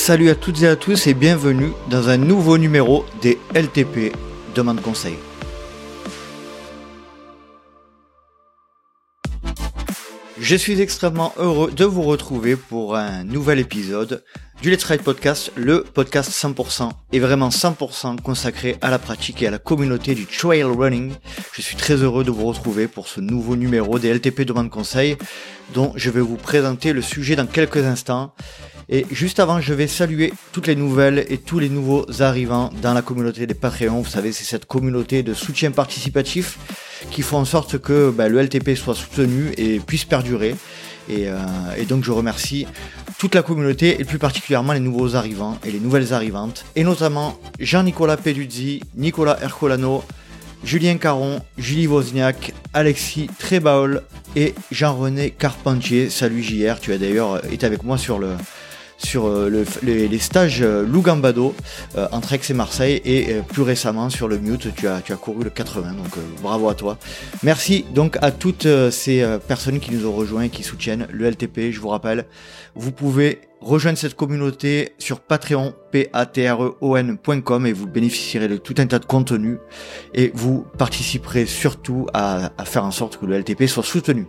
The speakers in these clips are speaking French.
Salut à toutes et à tous et bienvenue dans un nouveau numéro des LTP Demande Conseil. Je suis extrêmement heureux de vous retrouver pour un nouvel épisode du Let's Ride Podcast, le podcast 100% et vraiment 100% consacré à la pratique et à la communauté du trail running. Je suis très heureux de vous retrouver pour ce nouveau numéro des LTP Demande Conseil dont je vais vous présenter le sujet dans quelques instants. Et juste avant, je vais saluer toutes les nouvelles et tous les nouveaux arrivants dans la communauté des Patreons. Vous savez, c'est cette communauté de soutien participatif qui font en sorte que bah, le LTP soit soutenu et puisse perdurer. Et, euh, et, donc je remercie toute la communauté et plus particulièrement les nouveaux arrivants et les nouvelles arrivantes. Et notamment Jean-Nicolas Peduzzi, Nicolas Ercolano, Julien Caron, Julie Wozniak, Alexis Trébaol et Jean-René Carpentier. Salut JR, tu as d'ailleurs été avec moi sur le, sur euh, les, stages euh, Lougambado euh, entre Aix et Marseille et plus récemment sur le Mute tu as, tu as couru le 80 donc bravo à toi. Merci donc à toutes ces personnes qui nous ont rejoints et qui soutiennent le LTP. Je vous rappelle, vous pouvez rejoindre cette communauté sur patreon, p a t r e et vous bénéficierez de tout un tas de contenus et vous participerez surtout à, à faire en sorte que le LTP soit soutenu.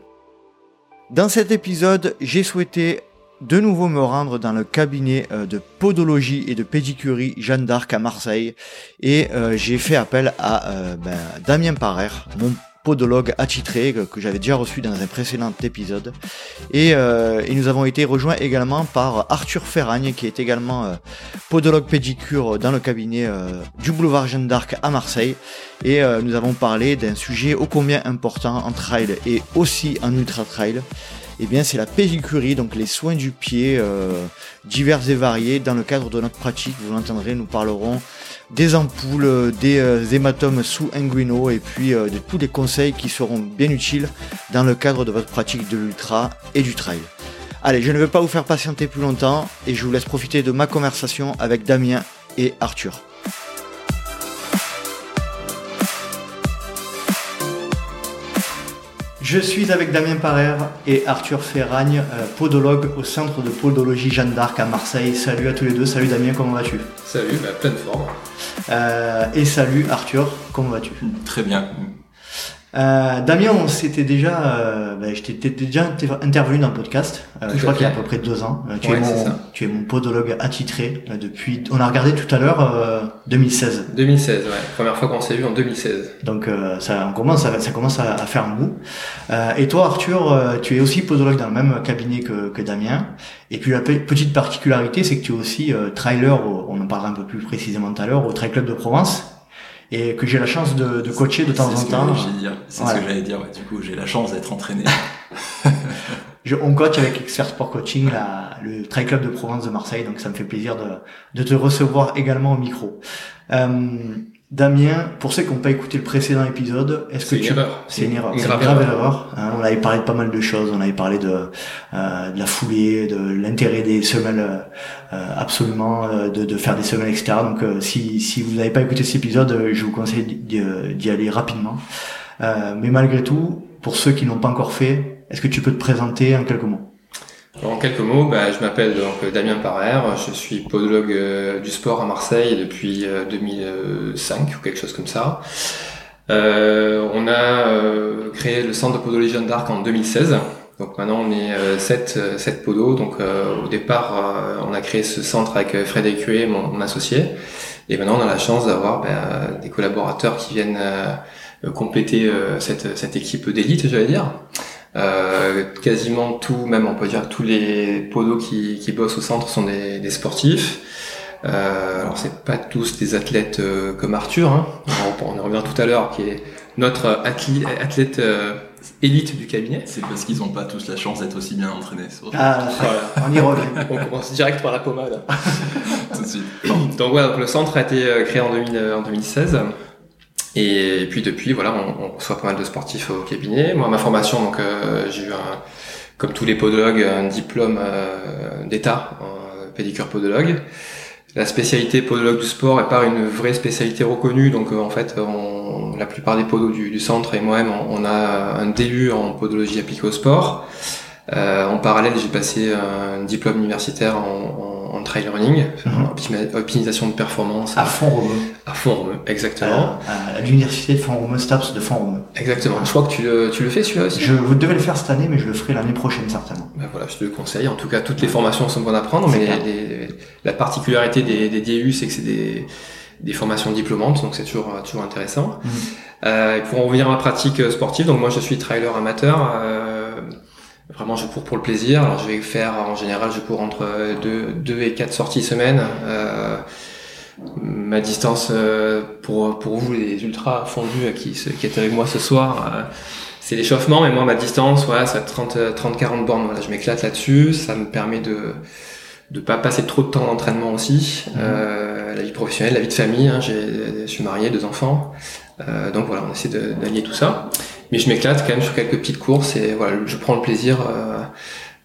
Dans cet épisode, j'ai souhaité de nouveau me rendre dans le cabinet euh, de podologie et de pédicurie Jeanne d'Arc à Marseille. Et euh, j'ai fait appel à euh, ben, Damien Parer, mon podologue attitré que, j'avais déjà reçu dans un précédent épisode. Et, nous avons été rejoints également par Arthur Ferragne qui est également podologue pédicure dans le cabinet du boulevard Jeanne d'Arc à Marseille. Et nous avons parlé d'un sujet ô combien important en trail et aussi en ultra trail eh bien c'est la pédicurie, donc les soins du pied euh, divers et variés. Dans le cadre de notre pratique, vous l'entendrez, nous parlerons des ampoules, des euh, hématomes sous inguinaux et puis euh, de tous les conseils qui seront bien utiles dans le cadre de votre pratique de l'ultra et du trail. Allez, je ne vais pas vous faire patienter plus longtemps et je vous laisse profiter de ma conversation avec Damien et Arthur. Je suis avec Damien Parer et Arthur Ferragne, euh, podologue au centre de podologie Jeanne d'Arc à Marseille. Salut à tous les deux. Salut Damien, comment vas-tu? Salut, bah, pleine forme. Euh, et salut Arthur, comment vas-tu? Très bien. Euh, Damien, on s'était déjà, euh, ben, je t'étais déjà intervenu dans le podcast. Euh, je crois qu'il y a à peu près deux ans. Euh, tu, es mon, tu es mon podologue attitré depuis. On a regardé tout à l'heure 2016. 2016, ouais. Première fois qu'on s'est vu en 2016. Donc ça, on commence, à, ça commence à, faire un bout. et toi, Arthur, tu es aussi podologue dans le même cabinet que, que Damien. Et puis la petite particularité, c'est que tu es aussi trailer. on en parlera un peu plus précisément tout à l'heure au Trail Club de Provence et que j'ai la chance de, de coacher de temps en temps. C'est ce que j'allais dire. Du coup, j'ai la chance d'être entraîné. Je, on coach avec Expert Sport Coaching, la, le Trail Club de Provence de Marseille, donc ça me fait plaisir de, de te recevoir également au micro. Euh, Damien, pour ceux qui n'ont pas écouté le précédent épisode, est-ce que tu... C'est une erreur. C'est une erreur. C'est une grave erreur. Hein, on avait parlé de pas mal de choses. On avait parlé de, euh, de la foulée, de l'intérêt des semelles, euh, absolument, euh, de, de, faire des semelles, etc. Donc, euh, si, si vous n'avez pas écouté cet épisode, je vous conseille d'y aller rapidement. mais malgré tout, pour ceux qui n'ont pas encore fait, est-ce que tu peux te présenter en quelques mots? En quelques mots, bah, je m'appelle donc Damien Parer, je suis podologue euh, du sport à Marseille depuis 2005 euh, ou quelque chose comme ça. Euh, on a créé le centre de podologie Jeanne d'Arc en 2016. Donc maintenant on est 7, 7 podos. Donc au départ on a créé ce centre avec Fred Ecué, mon, associé. Et maintenant on a la chance d'avoir bah, des collaborateurs qui viennent compléter cette, cette équipe d'élite, j'allais dire. Euh, quasiment tout, même on peut dire tous les podos qui, qui bossent au centre sont des, des sportifs. Euh, alors c'est pas tous des athlètes euh, comme Arthur, hein. on, en revient tout à l'heure, qui est notre athlète, athlète euh, élite du cabinet. C'est parce qu'ils ont pas tous la chance d'être aussi bien entraînés. Ah, on y revient. on commence direct par la pommade. tout de suite. Donc voilà, le centre a été créé en, 2000, en 2016. Et, puis depuis, voilà, on, on, reçoit pas mal de sportifs au cabinet. Moi, ma formation, donc euh, j'ai eu, un, comme tous les podologues, un diplôme euh, d'État en pédicure podologue. La spécialité podologue du sport est pas une vraie spécialité reconnue, donc euh, en fait, on, la plupart des podos du, du centre et moi-même, on, a un DU en podologie appliquée au sport. En parallèle, j'ai passé un diplôme universitaire en, en, en trail running, Mhm. optimisation de performance À Font-Romeu. à fond, exactement. À, à l'université de Font-Romeu, STAPS de Font-Romeu. Exactement. Je crois que tu le, tu le fais celui-là aussi? Je vous devais le faire cette année, mais je le ferai l'année prochaine certainement. Ben voilà, je te le conseille. En tout cas, toutes les formations sont bonnes à prendre, C'est mais les- la particularité des, des DU, c'est que c'est des, des formations diplômantes, donc c'est toujours, toujours intéressant. Mhm. Euh, et pour en revenir à ma pratique euh, sportive, donc moi je suis trailer amateur. euh, vraiment, je cours pour le plaisir. Alors je vais faire, en général, je cours entre 2 deux, et 4 sorties semaine. Euh, ma distance euh, pour pour vous les ultras fondus euh, qui qui étaient avec moi ce soir euh, c'est l'échauffement. Mais moi ma distance voilà ça 30 30 40 bornes. Voilà je m'éclate là-dessus. Ça me permet de de pas passer trop de temps d'entraînement aussi. Euh, la vie professionnelle la vie de famille hein, j'ai je suis marié deux enfants. Euh, donc voilà on essaie d'allier tout ça mais je m'éclate quand même sur quelques petites courses et voilà je prends le plaisir euh,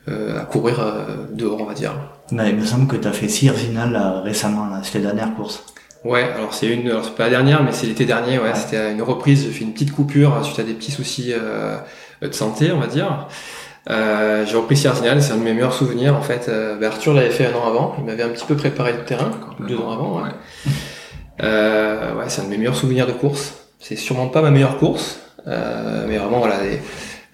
euh, à courir euh, dehors on va dire Mais il me semble que tu as fait Sirzinal là, récemment, là. c'était la dernière course. Ouais, alors c'est une, alors c'est pas la dernière, mais c'est l'été dernier. Ouais, Ouais. c'était une reprise. J'ai fait une petite coupure suite à des petits soucis euh, de santé, on va dire. Euh, j'ai repris Sierzinal, c'est un de mes meilleurs souvenirs en fait. Euh, ben, Arthur l'avait fait un an avant, il m'avait un petit peu préparé le terrain, deux ans avant. Ouais. Euh, ouais, c'est un de mes meilleurs souvenirs de course. C'est sûrement pas ma meilleure course, mais vraiment voilà, les-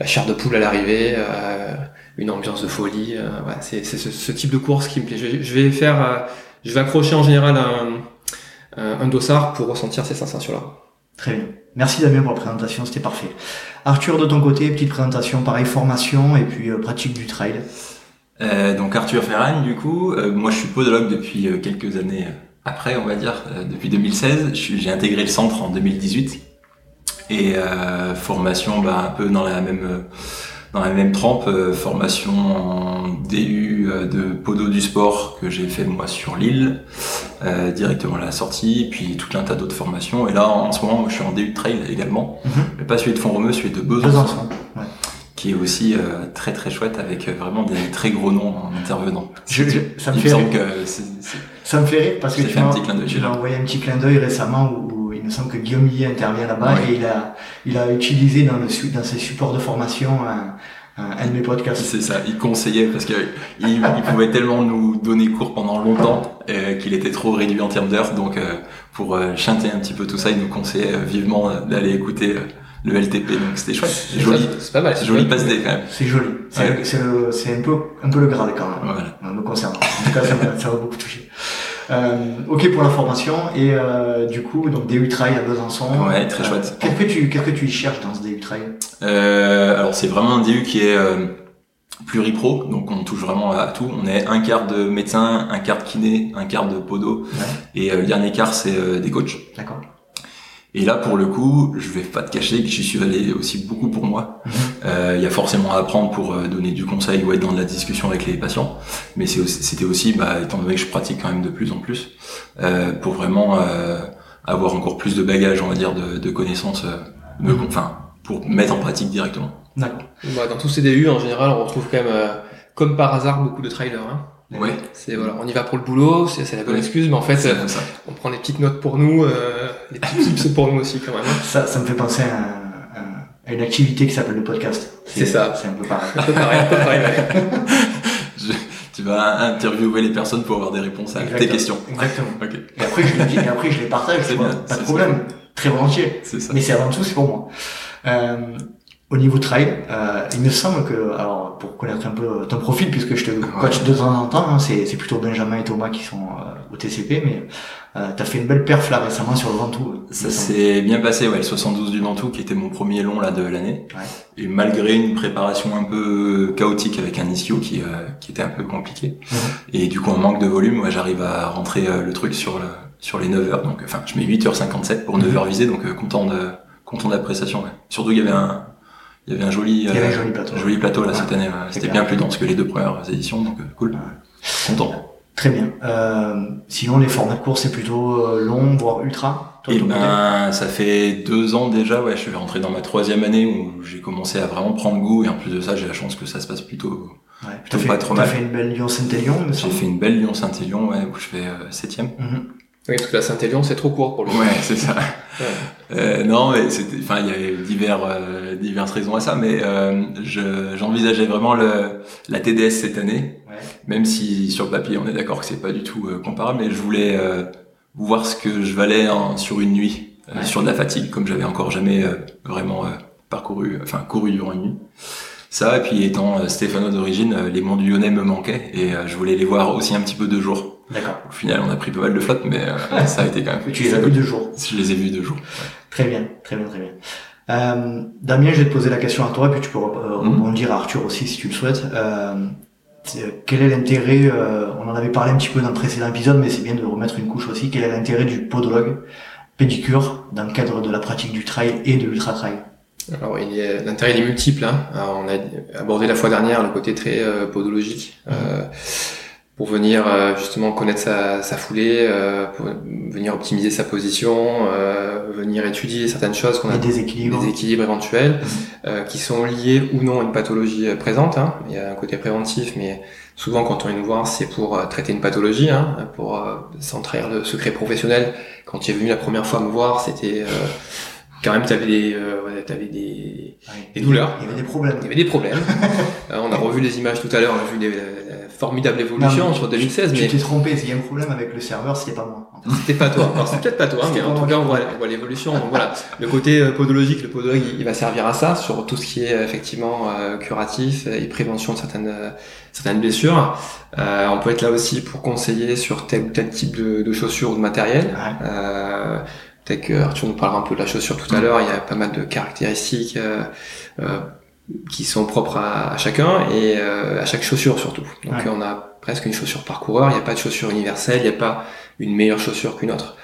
la chair de poule à l'arrivée, euh, une ambiance de folie. euh, ouais, c'est c'est ce, ce type de course qui me plaît. Je, je vais faire, euh, je vais accrocher en général un, un, un dossard pour ressentir ces sensations-là. Très bien. Merci Damien pour la présentation, c'était parfait. Arthur, de ton côté, petite présentation, pareil, formation et puis euh, pratique du trail. Euh, donc Arthur Ferragne, du coup, euh, moi je suis podologue depuis euh, quelques années euh, après, on va dire, euh, depuis 2016. Je suis- J'ai intégré le centre en 2018 et euh, formation, bah, un peu dans la même euh, dans la même trempe, euh, formation en DU euh, de podo du sport que j'ai fait moi sur Lille, euh, directement à la sortie, puis tout un tas d'autres formations. Et là, en ce moment, je suis en DU de trail également, Mhm. mais pas celui de Font-Romeu, celui de Besançon. Ouais. qui est aussi très très chouette avec vraiment des très gros noms en intervenant. Je- je- ça me Il fait semble rire. que Ça me fait rire parce que J'ai tu fait un m'as envoyé un petit clin d'œil récemment où, me semble que Guillaume Millet intervient là-bas Ouais. et il a, il a utilisé dans, le, su- dans ses supports de formation un, un, un de mes podcasts. c'est ça, il conseillait parce que il, il pouvait tellement nous donner cours pendant longtemps euh, qu'il était trop réduit en termes d'heures. Donc euh, pour euh, chanter un petit peu tout ça, il nous conseillait euh, vivement euh, d'aller écouter euh, le LTP. Donc c'était chouette, c'est joli, C'est pas mal. c'est joli passe quand même. C'est joli. C'est Ouais. un peu, un peu le grade quand même. Voilà. Me concernant. En tout cas, ça m'a ça m'a beaucoup touché. Euh, ok pour la formation et euh, du coup donc DU Trail à Besançon. Ouais, très chouette. Qu'est-ce que tu qu'est-ce que tu y cherches dans ce DU Trail? Euh, alors c'est vraiment un DU qui est euh, pluripro, donc on touche vraiment à tout. On est un quart de médecin, un quart de kiné, un quart de podo, et euh, le dernier quart c'est euh, des coachs. D'accord. Et là, pour le coup, je vais pas te cacher que j'y suis allé aussi beaucoup pour moi. Mhm. Euh, Il y a forcément à apprendre pour euh, donner du conseil ou être dans de la discussion avec les patients. Mais c'est aussi- c'était aussi, bah, étant donné que je pratique quand même de plus en plus, euh, pour vraiment euh, avoir encore plus de bagages, on va dire, de, de connaissances, euh, de- Mhm. enfin, pour mettre en pratique directement. D'accord. Bah, dans tous ces DU, en général, on retrouve quand même, euh, comme par hasard, beaucoup de trailers. Hein. Ouais, C'est voilà, on y va pour le boulot, c'est c'est la bonne excuse, mais en fait, c'est euh, ça. on prend des petites notes pour nous, euh, des petits tips pour nous aussi quand même. Ça, ça me fait penser à, à une activité qui s'appelle le podcast. C'est ça. C'est un peu pareil. Un peu pareil, un peu pareil. ouais. Je- tu vas interviewer les personnes pour avoir des réponses à tes questions. Exactement. Ok, Et après, je les dis, et après, je les partage, C'est tu vois, bien, pas de problème. Très volontiers. c'est ça. Mais c'est avant tout, c'est pour moi. Euh, au niveau trail, euh, il me semble que, alors, pour connaître un peu ton profil, puisque je te coach de temps en temps, hein, c'est, c'est plutôt Benjamin et Thomas qui sont euh, au TCP, mais euh, t'as fait une belle perf là récemment sur le Ventoux. Ça s'est bien passé, ouais, le 72 du Ventoux qui était mon premier long là de l'année. Ouais. Et malgré une préparation un peu chaotique avec un ischio qui, euh, qui était un peu compliqué. Mhm. Et du coup, en manque de volume, ouais, j'arrive à rentrer le truc sur le, sur les 9 heures. Donc, enfin, je mets 8h57 pour 9 heures visées, donc euh, content de, content de la prestation, ouais. Surtout, il y avait un, il y avait un joli, avait euh, un joli plateau. joli plateau là Ouais. cette année. C'est C'était bien plus dense que les deux premières éditions, donc euh, cool. Content. Très bien. Euh, sinon, les formats de course, c'est plutôt euh, long, voire ultra? Toi, Et côté? ben, ça fait deux ans déjà, ouais, je suis rentré dans ma troisième année où j'ai commencé à vraiment prendre goût et en plus de ça, j'ai la chance que ça se passe plutôt. ouais. plutôt fait, pas trop t'as mal. fait une belle Lyon-Saint-Élion, J'ai fait une belle Lyon-Saint-Élion, ouais, où je fais euh, septième. Mhm. Oui, parce que la Saint-Élion, c'est trop court pour lui. Ouais, c'est ça. Euh, non, mais c'était, enfin, il y avait divers, euh, diverses raisons à ça, mais euh, je, j'envisageais vraiment le, la TDS cette année, Ouais. même si sur le papier on est d'accord que c'est pas du tout euh, comparable, mais je voulais euh, voir ce que je valais en- sur une nuit, euh, Ouais. sur de la fatigue, comme j'avais encore jamais euh, vraiment euh, parcouru, enfin couru durant une nuit. Ça, et puis étant Stéphano d'origine, les monts du Lyonnais me manquaient et euh, je voulais les voir aussi un petit peu de jour. D'accord. Au final, on a pris pas mal de flotte, mais euh, ça a été quand même. Tu les as vus deux jours. Je les ai vus deux jours. Très bien, très bien, très bien. Euh, Damien, je vais te poser la question à toi, puis tu peux euh, Mhm. rebondir à Arthur aussi si tu le souhaites. Euh, quel est l'intérêt, euh, on en avait parlé un petit peu dans le précédent épisode, mais c'est bien de remettre une couche aussi, quel est l'intérêt du podologue pédicure dans le cadre de la pratique du trail et de l'ultra-trail? Alors, il est, l'intérêt il est multiple. Hein. Alors, on a abordé la fois dernière le côté très euh, podologique. euh, pour venir euh, justement connaître sa, sa foulée, euh, pour venir optimiser sa position, euh, venir étudier certaines choses qu'on a Les déséquilibres des équilibres éventuels euh, qui sont liés ou non à une pathologie présente. Hein. Il y a un côté préventif, mais souvent quand on vient nous voir, c'est pour traiter une pathologie, hein, pour euh, s'entraire le secret professionnel. Quand tu es venu la première fois me voir, c'était euh, quand même, tu avais des, euh, ouais, t'avais des, Ouais. des douleurs. Il y avait des problèmes. Il y avait des problèmes. On a revu les images tout à l'heure, on a vu des, la formidable évolution Non, mais sur 2016, Tu mais t'es trompé, il y a un problème avec le serveur, c'était pas moi. c'était pas toi. Alors c'est peut-être pas toi, mais en tout cas on voit, on voit l'évolution. Donc voilà, le côté euh, podologique, le podologue, il, il va servir à ça sur tout ce qui est euh, effectivement euh, curatif et prévention de certaines euh, certaines blessures. Euh, on peut être là aussi pour conseiller sur tel ou tel type de, de chaussures ou de matériel. Ouais. Euh, Peut-être que Arthur nous parlera un peu de la chaussure tout à l'heure. Il y a pas mal de caractéristiques qui sont propres à, à chacun et euh, à chaque chaussure surtout. Donc Ouais. on a presque une chaussure par coureur. Il n'y a pas de chaussure universelle. Il n'y a pas une meilleure chaussure qu'une autre.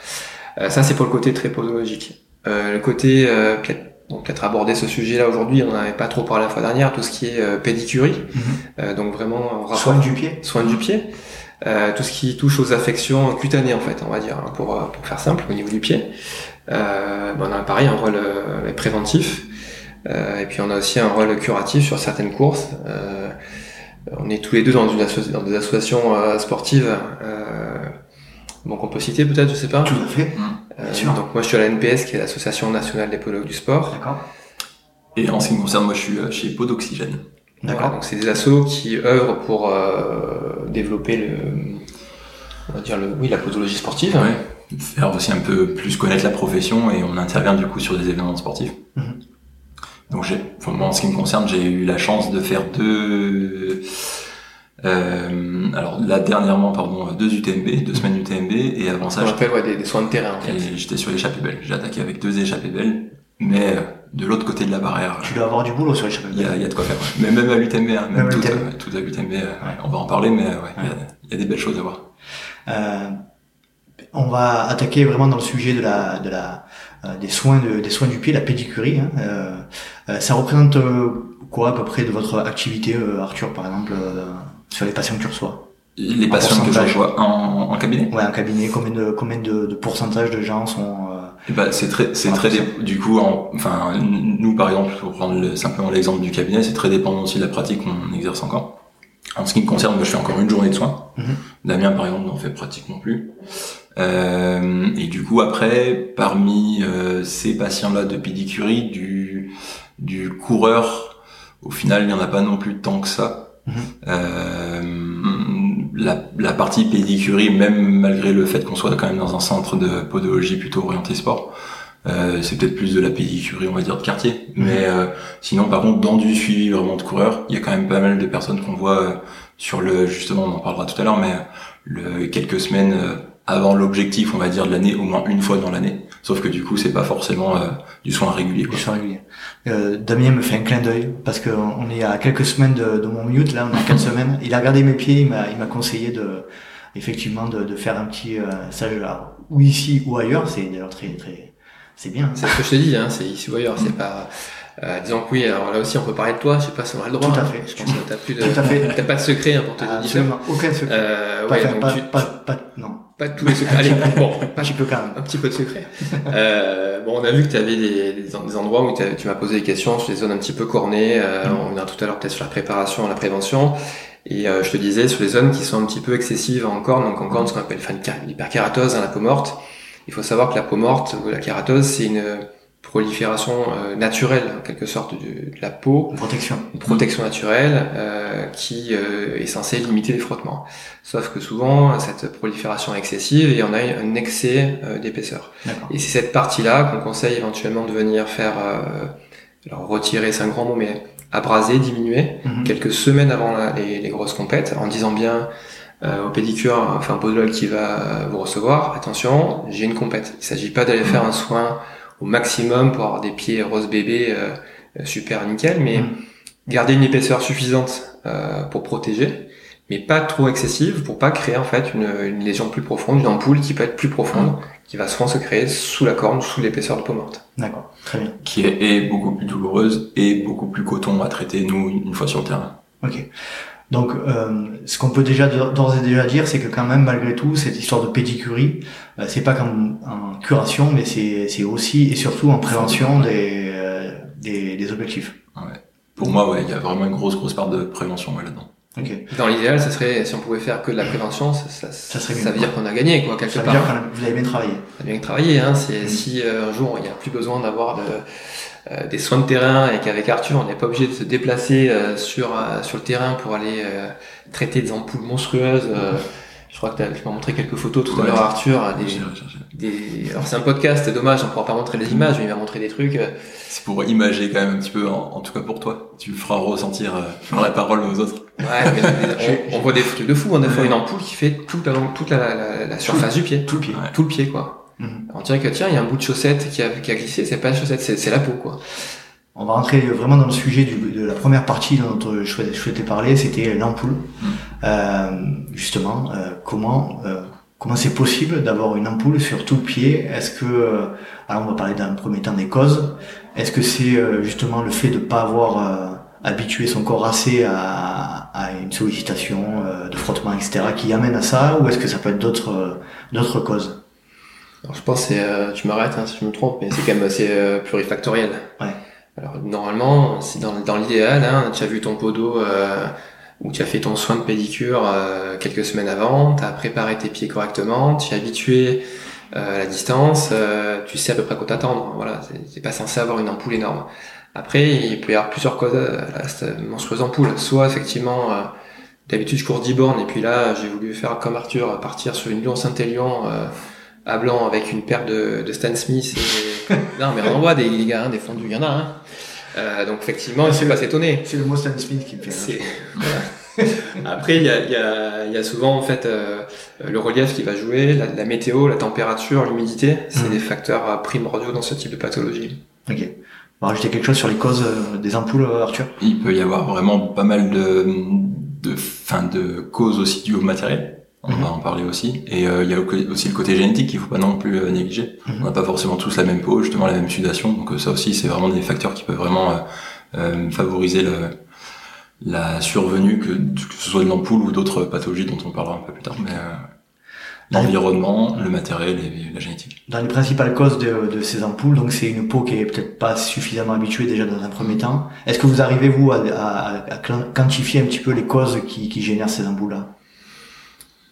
Euh, ça c'est pour le côté très podologique. Euh, le côté euh, peut-être donc peut-être aborder ce sujet-là aujourd'hui. On n'en avait pas trop parlé la fois dernière. Tout ce qui est euh, pédicurie. Mhm. Euh, donc vraiment en rapport Soin du pied. soins du pied, euh, tout ce qui touche aux affections cutanées en fait, on va dire, hein, pour, pour faire simple au niveau du pied. Euh, ben, on a pareil un rôle euh, préventif, et puis on a aussi un rôle curatif sur certaines courses. Euh, on est tous les deux dans, une asso- dans des associations euh, sportives. Euh, donc on peut citer peut-être, je sais pas. Tout à fait. Euh, sûr. donc moi je suis à la NPS qui est l'association nationale des podologues du sport. D'accord. Et en ce qui me concerne, moi, je suis euh, chez Pod Oxygène. Voilà, D'accord. donc c'est des assos qui œuvrent pour euh, développer le, on va dire le, oui, la podologie sportive. Ouais. Faire aussi un peu plus connaître la profession et on intervient du coup sur des événements sportifs. Mhm. Donc j'ai, enfin, moi, en ce qui me concerne, j'ai eu la chance de faire deux, euh, alors là dernièrement, pardon, deux UTMB, deux semaines UTMB et avant ça, On j'étais- appelle ouais, des, des soins de terrain en fait. et j'étais sur l'échappée belle. J'ai attaqué avec deux échappées belles, mais euh, de l'autre côté de la barrière. Tu dois avoir du boulot sur les chapeaux. Il y a, il y a de quoi faire. ouais. Mais même à l'UTMB, hein, même, Même à tout, l'UTMB. euh, tout à l'UTMB, euh, on va en parler, mais euh, ouais, il y y, a des belles choses à voir. Euh, on va attaquer vraiment dans le sujet de la, de la, euh, des soins de, des soins du pied, la pédicurie. Hein. Euh, euh, ça représente euh, quoi à peu près de votre activité, euh, Arthur, par exemple, euh, sur les patients que tu reçois? Les En patients que je reçois en, en cabinet, Ouais, en cabinet, combien de, combien de, de pourcentage de gens sont euh, ben, c'est très, c'est très, du coup, en- enfin, nous par exemple, pour prendre le- simplement l'exemple du cabinet, c'est très dépendant aussi de la pratique qu'on exerce encore. En ce qui me concerne, moi, je fais encore une journée de soins. Mhm. Damien, par exemple, n'en fait pratiquement plus. Euh, et du coup, après, parmi euh, ces patients-là de pédicurie, du, du coureur, au final, il n'y en a pas non plus tant que ça. Mhm. Euh, la, la partie pédicurie, même malgré le fait qu'on soit quand même dans un centre de podologie plutôt orienté sport, euh, c'est peut-être plus de la pédicurie, on va dire, de quartier. Mhm. Mais euh, sinon, par contre, dans du suivi vraiment de coureurs, il y a quand même pas mal de personnes qu'on voit euh, sur le, justement, on en parlera tout à l'heure, mais le, quelques semaines avant l'objectif, on va dire, de l'année, au moins une fois dans l'année. Sauf que du coup, c'est pas forcément euh, du soin régulier. du Quoi. soin régulier euh, Damien me fait un clin d'œil parce qu'on on est à quelques semaines de, de mon mute, là, on est à quatre semaines. Il a regardé mes pieds, il m'a, il m'a conseillé de, effectivement, de, de faire un petit euh, stage, alors, ou ici ou ailleurs. C'est d'ailleurs très, très, c'est bien. hein. C'est ce que je te dis, hein, c'est ici ou ailleurs, c'est pas. Euh, disons que oui, alors là aussi on peut parler de toi, je sais pas si on a le droit. Tout à hein. fait. Je pense que t'as plus de, Tout à fait. t'as pas de secret hein, pour tes auditeurs. Absolument, aucun secret. Euh, pas, ouais, donc pas, tu- pas, pas- non, pas tous les secrets. Allez, bon, un pas petit peu quand même. un petit peu de secret. Euh, bon, on a vu que tu avais des, des, endroits où tu m'as posé des questions sur des zones un petit peu cornées. Euh, On a tout à l'heure peut-être sur la préparation, la prévention. Et je te disais, sur les zones qui sont un petit peu excessives en corne, donc en corne, ce qu'on appelle l'hyperkératose, hein, la peau morte, il faut savoir que la peau morte ou la kératose, c'est une prolifération euh, naturelle, en quelque sorte, de, la peau. Une protection. Une protection naturelle euh, qui euh, est censée limiter les frottements. Sauf que souvent, cette prolifération est excessive et on a un excès d'épaisseur. Et c'est cette partie-là qu'on conseille éventuellement de venir faire, alors retirer, c'est un grand mot, mais abraser, diminuer, mhm. quelques semaines avant les, les, grosses compètes, en disant bien au pédicure, enfin au podologue qui va vous recevoir, attention, j'ai une compète. Il s'agit pas d'aller faire un soin au maximum pour avoir des pieds rose bébé euh, super nickel, mais mm. garder une épaisseur suffisante euh, pour protéger, mais pas trop excessive pour pas créer en fait une, une, lésion plus profonde, une ampoule qui peut être plus profonde, mm. qui va souvent se créer sous la corne, sous l'épaisseur de peau morte. D'accord, très bien. Qui est, est, beaucoup plus douloureuse et beaucoup plus coton à traiter nous une fois sur le terrain. Ok. Donc, euh, ce qu'on peut déjà d'ores et déjà dire, c'est que quand même, malgré tout, cette histoire de pédicurie, euh, c'est pas comme en curation, mais c'est aussi et surtout en prévention des, euh, des, des, objectifs. Ouais. Pour moi, ouais, il y a vraiment une grosse grosse part de prévention là-dedans. Okay. Dans l'idéal, ça serait si on pouvait faire que de la prévention, ça, ça, ça, serait ça veut dire qu'on a gagné quoi quelque ça part. Veut dire que vous avez bien travaillé. Vous avez bien travaillé, hein. C'est mm. si euh, un jour il n'y a plus besoin d'avoir de des soins de terrain et qu'avec Arthur, on n'est pas obligé de se déplacer euh, sur euh, sur le terrain pour aller traiter des ampoules monstrueuses. je crois que tu m'as montré quelques photos tout à l'heure, Arthur. Des, des... Alors c'est un podcast, c'est dommage, on pourra pas montrer les images, mais il va montrer des trucs. C'est pour imager quand même un petit peu, en, tout cas pour toi. Tu feras ressentir par la parole aux autres. Ouais, mais on, voit des trucs de fou. On a fait une ampoule qui fait toute la, toute la, la, surface du pied. Tout le pied. Tout le pied, quoi. Mhm. On dirait que tiens, il y a un bout de chaussette qui a, qui a glissé, c'est pas la chaussette, c'est la peau, quoi. On va rentrer vraiment dans le sujet du, de la première partie dont je souhaitais parler, c'était l'ampoule. Mhm. Euh, justement, euh, comment euh, comment c'est possible d'avoir une ampoule sur tout le pied? Est-ce que, euh, alors on va parler d'un premier temps des causes. Est-ce que c'est euh, justement le fait de pas avoir habitué son corps assez à, à une sollicitation de frottement, etc., qui amène à ça, ou est-ce que ça peut être d'autres d'autres causes? Alors, je pense c'est, euh, tu m'arrêtes hein, si je me trompe, mais c'est quand même assez euh, plurifactoriel. Ouais. Alors normalement, si dans, dans l'idéal, hein, tu as vu ton podo euh, ou tu as fait ton soin de pédicure euh, quelques semaines avant, tu as préparé tes pieds correctement, tu es habitué à la distance, tu sais à peu près quoi t'attendre. Voilà, c'est pas censé avoir une ampoule énorme. Après, il peut y avoir plusieurs causes à cette monstrueuse ampoule. Soit effectivement, d'habitude je cours 10 bornes et puis là j'ai voulu faire comme Arthur, partir sur une Lyon-Saint-Élion à blanc avec une paire de, de Stan Smith. Et... non, mais on voit des, gars, hein, des fondus, il y en a. Hein. Euh, donc effectivement, je suis pas s'étonner. C'est le mot Stan Smith qui me fait. Après, il y a, y, a, y a, souvent en fait euh, le relief qui va jouer, la, la météo, la température, l'humidité. C'est mmh. des facteurs euh, primordiaux dans ce type de pathologie. Ok. On va rajouter quelque chose sur les causes euh, des ampoules, Arthur? Il peut y avoir vraiment pas mal de, de, fin, de causes aussi dues au matériel on va en parler aussi. Et euh, il y a aussi le côté génétique qu'il faut pas non plus euh, négliger. Mhm. On n'a pas forcément tous la même peau, justement la même sudation, donc euh, ça aussi c'est vraiment des facteurs qui peuvent vraiment favoriser le, la survenue, que, que ce soit de l'ampoule ou d'autres pathologies dont on parlera un peu plus tard. Mais l'environnement, le matériel et la génétique. Dans les principales causes de, de ces ampoules, donc c'est une peau qui est peut-être pas suffisamment habituée déjà dans un premier temps. Est-ce que vous arrivez vous à, à, à, quantifier un petit peu les causes qui, qui génèrent ces ampoules-là?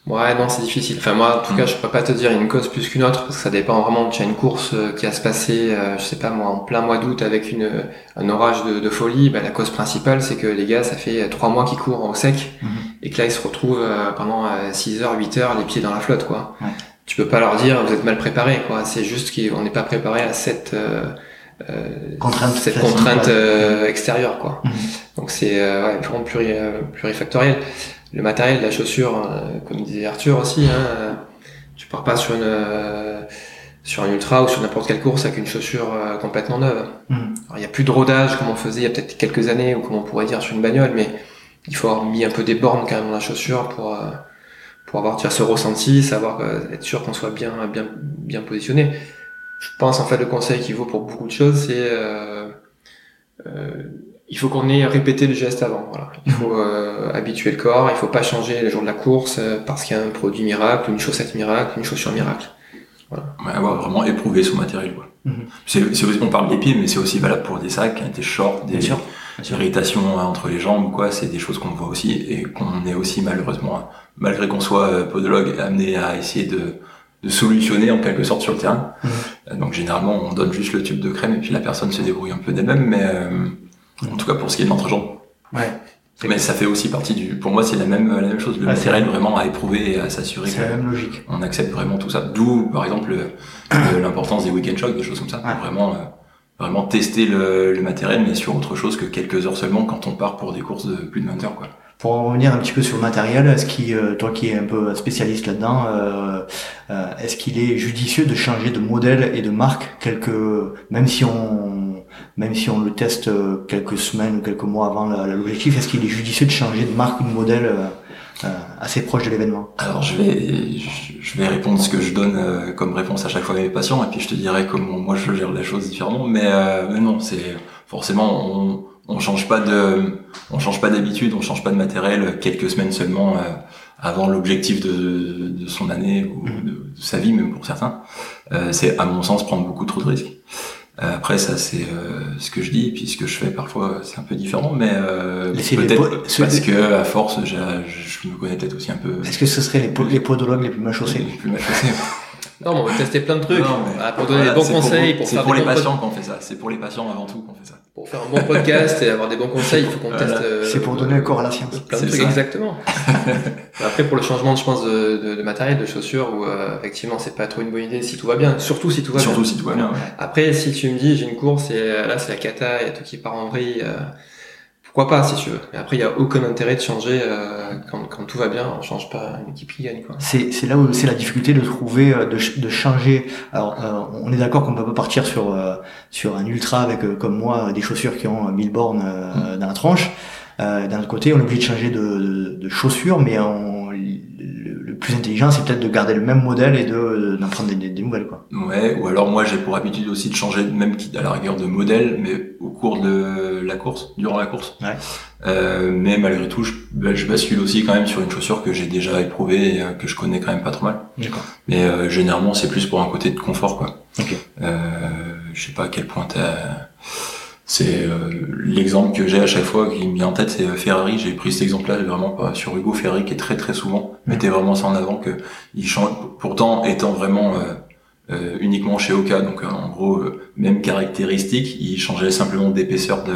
Ouais, non, c'est difficile. Enfin, moi, en tout mm. cas, je peux pas te dire une cause plus qu'une autre, parce que ça dépend vraiment. Tu as une course euh, qui a se passer, euh, je sais pas moi, en plein mois d'août avec une, un orage de, de folie. Bah, la cause principale, c'est que les gars, ça fait trois mois qu'ils courent au sec, mm-hmm. et que là, ils se retrouvent euh, pendant 6 heures, 8 heures, les pieds dans la flotte, quoi. Ouais. Tu peux pas leur dire, vous êtes mal préparés, quoi. C'est juste qu'on n'est pas préparé à cette, euh, contrainte, cette contrainte extérieure, quoi. Mm-hmm. Donc c'est ouais, vraiment pluri, plurifactoriel le matériel, la chaussure, euh, comme disait Arthur aussi, hein, euh, tu pars pas sur une euh, sur un ultra ou sur n'importe quelle course avec une chaussure complètement neuve. Hmm. il y a plus de rodage comme on faisait il y a peut-être quelques années ou comme on pourrait dire sur une bagnole, mais il faut avoir mis un peu des bornes quand même dans la chaussure pour pour avoir ce ressenti, savoir être sûr qu'on soit bien bien bien positionné. Je pense en fait le conseil qui vaut pour beaucoup de choses, c'est euh, il faut qu'on ait répété le geste avant. Voilà. Il faut euh, habituer le corps. Il faut pas changer les jours de la course euh, parce qu'il y a un produit miracle, une chaussette miracle, une chaussure miracle. Voilà. Ouais, avoir vraiment éprouvé son matériel. Quoi. Mm -hmm. c'est, on parle des pieds, mais c'est aussi valable pour des sacs, des shorts, des, irritation entre les jambes ou quoi, c'est des choses qu'on voit aussi et qu'on est aussi malheureusement, malgré qu'on soit podologue, amené à essayer de, de solutionner en quelque sorte sur le terrain. Mmh. Donc généralement, on donne juste le tube de crème et puis la personne se débrouille un peu d'elle-même, mais en tout cas pour ce qui est de l'entrejambe. Ouais. Mais ça fait aussi partie du. Pour moi, c'est la même la même chose. Le matériel vraiment à éprouver et à s'assurer. C'est la même logique. On accepte vraiment tout ça. D'où, par exemple, l'importance des week-end shocks, des choses comme ça. Pour vraiment, euh, vraiment tester le, le, matériel, mais sur autre chose que quelques heures seulement quand on part pour des courses de plus de 20 heures, quoi. Pour en revenir un petit peu sur le matériel, est-ce qui, euh, toi qui es un peu spécialiste là-dedans, euh, euh, est-ce qu'il est judicieux de changer de modèle et de marque quelques, même si on même si on le teste euh, quelques semaines ou quelques mois avant l'objectif, est-ce qu'il est judicieux de changer de marque ou de modèle euh, euh, assez proche de l'événement? Alors je vais je vais répondre ce que je donne comme réponse à chaque fois à mes patients et puis je te dirai comment moi je gère la chose différemment. Mais, mais non, c'est forcément on on change pas de on change pas d'habitude, on change pas de matériel quelques semaines seulement avant l'objectif de, de, son année ou mmh. de, sa vie même pour certains. c'est à mon sens prendre beaucoup trop de risques. Euh, après, ça c'est euh, ce que je dis, puis ce que je fais parfois, c'est un peu différent, mais euh, peut-être parce que à force, je, je me connais peut-être aussi un peu. Est-ce que ce serait les, les podologues les plus mal chaussés? Les plus mal chaussés. Non, on va tester plein de trucs ah, pour donner des bons conseils. Pour, c'est pour les patients qu'on fait ça. C'est pour les patients avant tout qu'on fait ça. Pour faire un bon podcast et avoir des bons conseils, il faut qu'on teste. Euh, c'est pour donner un corps à la science. Plein de trucs, exactement. Après, pour le changement, je pense, de, de, de matériel, de chaussures, où euh, effectivement, c'est pas trop une bonne idée si tout va bien. Surtout si tout va Surtout bien. Surtout si tout va bien. Ouais. Après, si tu me dis, j'ai une course et là, c'est la cata, il y a tout qui part en vrille. Euh, pourquoi pas si tu veux. Mais après, il n'y a aucun intérêt de changer euh, quand, quand, tout va bien. On change pas une équipe qui gagne. C'est, là où c'est la difficulté de trouver, euh, de, de changer. Alors, euh, on est d'accord qu'on peut pas partir sur euh, sur un ultra avec comme moi des chaussures qui ont 1000 bornes mmh. dans la tranche. d'un autre côté, on est obligé de changer de, de, de chaussures, mais on, le plus intelligent, c'est peut-être de garder le même modèle et de d'en prendre des, des, nouvelles quoi. Ouais, ou alors moi j'ai pour habitude aussi de changer même à la rigueur de modèle, mais au cours de la course, durant la course. Ouais. Euh, mais malgré tout, je, bah, je, bascule aussi quand même sur une chaussure que j'ai déjà éprouvée et euh, que je connais quand même pas trop mal. D'accord. Mais euh, généralement c'est plus pour un côté de confort quoi. Ok. Euh, je sais pas à quel point t'as c'est euh, l'exemple que j'ai à chaque fois qui me vient en tête, c'est euh, Ferrari. J'ai pris cet exemple-là vraiment pas sur Hugo Ferrari qui est très très souvent mettait vraiment ça en avant que il change. Pourtant étant vraiment euh, euh uniquement chez Oka, donc en gros même caractéristique, il changeait simplement d'épaisseur de,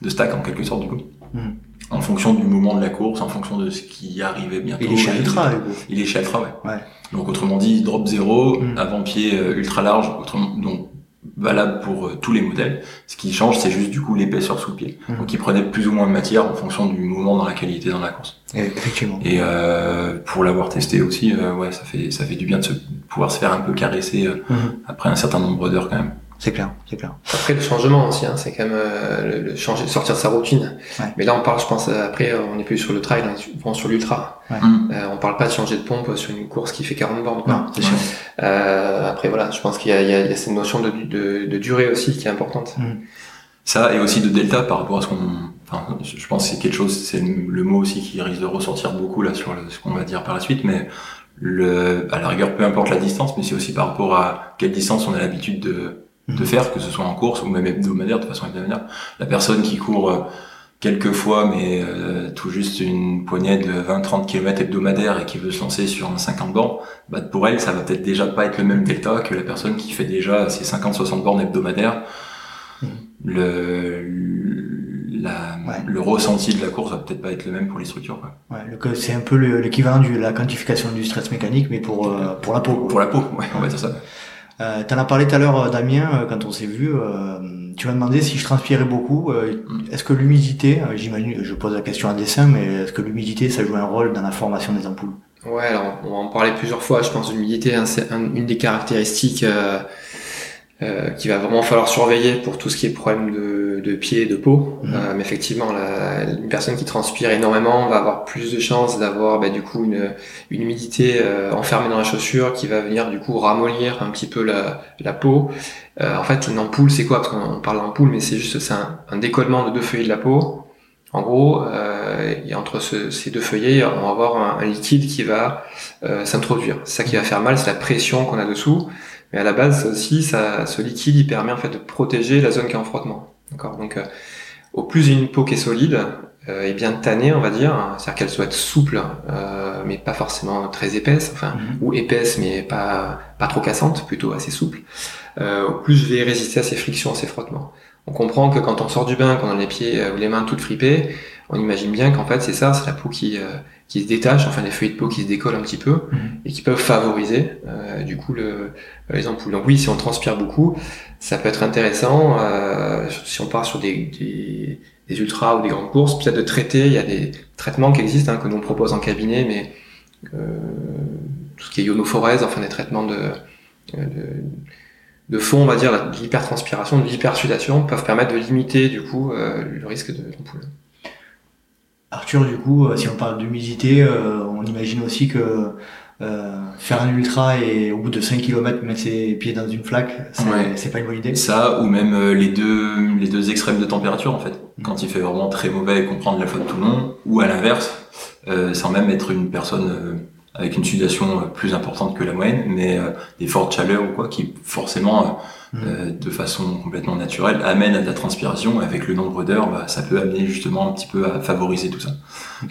de stack en quelque sorte du coup. Mm. En fonction du moment de la course, en fonction de ce qui arrivait bientôt. Il est chez Ultra, Hugo. Il est chez Ultra, ouais. ouais. Donc autrement dit, drop 0, Mm. avant-pied ultra large, autrement, donc valable pour euh, tous les modèles. Ce qui change, c'est juste du coup l'épaisseur sous le pied. Mmh. Donc il prenait plus ou moins de matière en fonction du mouvement dans il était dans la course. Et effectivement. Et euh, pour l'avoir testé aussi, euh, ouais, ça fait ça fait du bien de se, pouvoir se faire un peu caresser euh, mmh. après un certain nombre d'heures quand même. C'est clair, c'est clair. Après le changement aussi, hein, c'est quand même euh, le, changer, sortir de sa routine. Ouais. Mais là on parle, je pense, après on n'est plus sur le trail, on est sur l'ultra. Ouais. Mmh. Euh, on parle pas de changer de pompe sur une course qui fait 40 bornes. Quoi. Non, c'est sûr. Euh, après voilà, je pense qu'il y, y, y a, cette notion de, de, de, durée aussi qui est importante. Mmh. Ça et aussi de delta par rapport à ce qu'on, enfin, je pense que c'est quelque chose, c'est le mot aussi qui risque de ressortir beaucoup là sur le, ce qu'on va dire par la suite, mais le, à la rigueur, peu importe la distance, mais c'est aussi par rapport à quelle distance on a l'habitude de de faire, que ce soit en course ou même hebdomadaire, de façon hebdomadaire. La personne qui court euh, quelques fois, mais euh, tout juste une poignée de 20-30 km hebdomadaire et qui veut se lancer sur un 50 bornes, bah pour elle, ça va peut-être déjà pas être le même delta que la personne qui fait déjà ses 50-60 bornes hebdomadaires. Mmh. Le, la, ouais. le ressenti de la course va peut-être pas être le même pour les structures. Quoi. Ouais, c'est un peu l'équivalent de la quantification du stress mécanique, mais pour, euh, pour la peau. Quoi. Pour la peau, ouais, on va dire ça. Euh, T'en as parlé tout à l'heure, Damien, euh, quand on s'est vu. Euh, tu m'as demandé si je transpirais beaucoup. Euh, Mm. est-ce que l'humidité, euh, j'imagine, je pose la question à dessin, mais est-ce que l'humidité, ça joue un rôle dans la formation des ampoules? Ouais, alors on va en parler plusieurs fois. Je pense l'humidité, hein, c'est un, une des caractéristiques euh, qu'il va vraiment falloir surveiller pour tout ce qui est problème de, de pied et de peau. Mhm. Euh, mais effectivement, la, une personne qui transpire énormément va avoir plus de chances d'avoir bah, du coup une, une humidité euh, enfermée dans la chaussure qui va venir du coup ramollir un petit peu la, la peau. Euh, en fait, une ampoule, c'est quoi? Parce qu'on parle d'ampoule, mais c'est juste c'est un, un décollement de deux feuillets de la peau. En gros, euh, et entre ce, ces deux feuillets, on va avoir un, un liquide qui va euh, s'introduire. C'est ça qui va faire mal, c'est la pression qu'on a dessous. Mais à la base, ça aussi, ça, ce liquide, il permet en fait de protéger la zone qui est en frottement. D'accord? Donc, euh, au plus une peau qui est solide euh, et bien tannée, on va dire, c'est-à-dire qu'elle soit souple, euh, mais pas forcément très épaisse, enfin, Mhm. ou épaisse mais pas pas trop cassante, plutôt assez souple. Euh, au plus je vais résister à ces frictions, à ces frottements. On comprend que quand on sort du bain, qu'on a les pieds ou les mains toutes fripées, on imagine bien qu'en fait c'est ça, c'est la peau qui euh, qui se détache, enfin les feuilles de peau qui se décollent un petit peu Mhm. et qui peuvent favoriser euh, du coup le, les ampoules. Donc oui, si on transpire beaucoup, ça peut être intéressant. euh, si on part sur des, des, des ultras ou des grandes courses, peut-être de traiter. Il y a des traitements qui existent hein, que nous on propose en cabinet, mais euh, tout ce qui est ionophorèse, enfin des traitements de, de, de fond, on va dire, de l'hypertranspiration, de l'hypersudation, peuvent permettre de limiter du coup euh, le risque de d'ampoule. Arthur, du coup, euh, si on parle d'humidité, euh, on imagine aussi que euh, faire un ultra et au bout de 5 km mettre ses pieds dans une flaque, c'est Ouais. pas une bonne idée. Ça, ou même euh, les deux, les deux extrêmes de température, en fait. Mm. Quand il fait vraiment très mauvais et qu'on prend de la flotte tout le long, ou à l'inverse, euh, sans même être une personne avec une sudation plus importante que la moyenne, mais des fortes chaleurs ou quoi, qui forcément. Euh, de façon complètement naturelle, amènent à de la transpiration. Avec le nombre d'heures, bah, ça peut amener justement un petit peu à favoriser tout ça.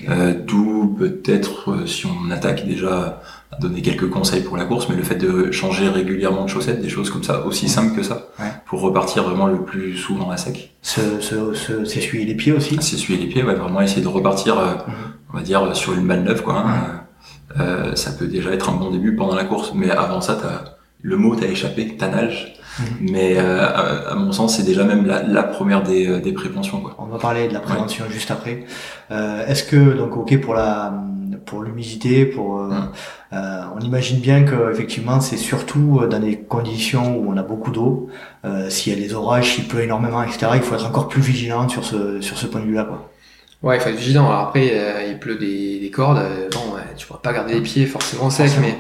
Euh, D'où peut-être, euh, si on attaque déjà à donner quelques conseils pour la course, mais le fait de changer régulièrement de chaussettes, des choses comme ça, aussi simples que ça, Ouais. pour repartir vraiment le plus souvent à sec. Se- se- se- S'essuyer les pieds aussi. S'essuyer les pieds, ouais, vraiment essayer de repartir, euh, Mhm. on va dire, sur une balle neuve, quoi. hein. Euh, ça peut déjà être un bon début pendant la course, mais avant ça, t'as, le mot t'a échappé, tannage. Mhm. Mais euh, à, à mon sens, c'est déjà même la, la première des, euh, des préventions, quoi. On va parler de la prévention juste après. Euh, Est-ce que donc ok pour la pour l'humidité, pour euh, euh, on imagine bien que effectivement c'est surtout euh, dans des conditions où on a beaucoup d'eau. Euh, S'il y a des orages, s'il pleut énormément, etc. Il faut être encore plus vigilant sur ce sur ce point de vue-là quoi. Ouais, il faut être vigilant. Alors après, euh, il pleut des, des cordes. bon, ouais, tu pourras pas garder les pieds forcément secs, Forcément. mais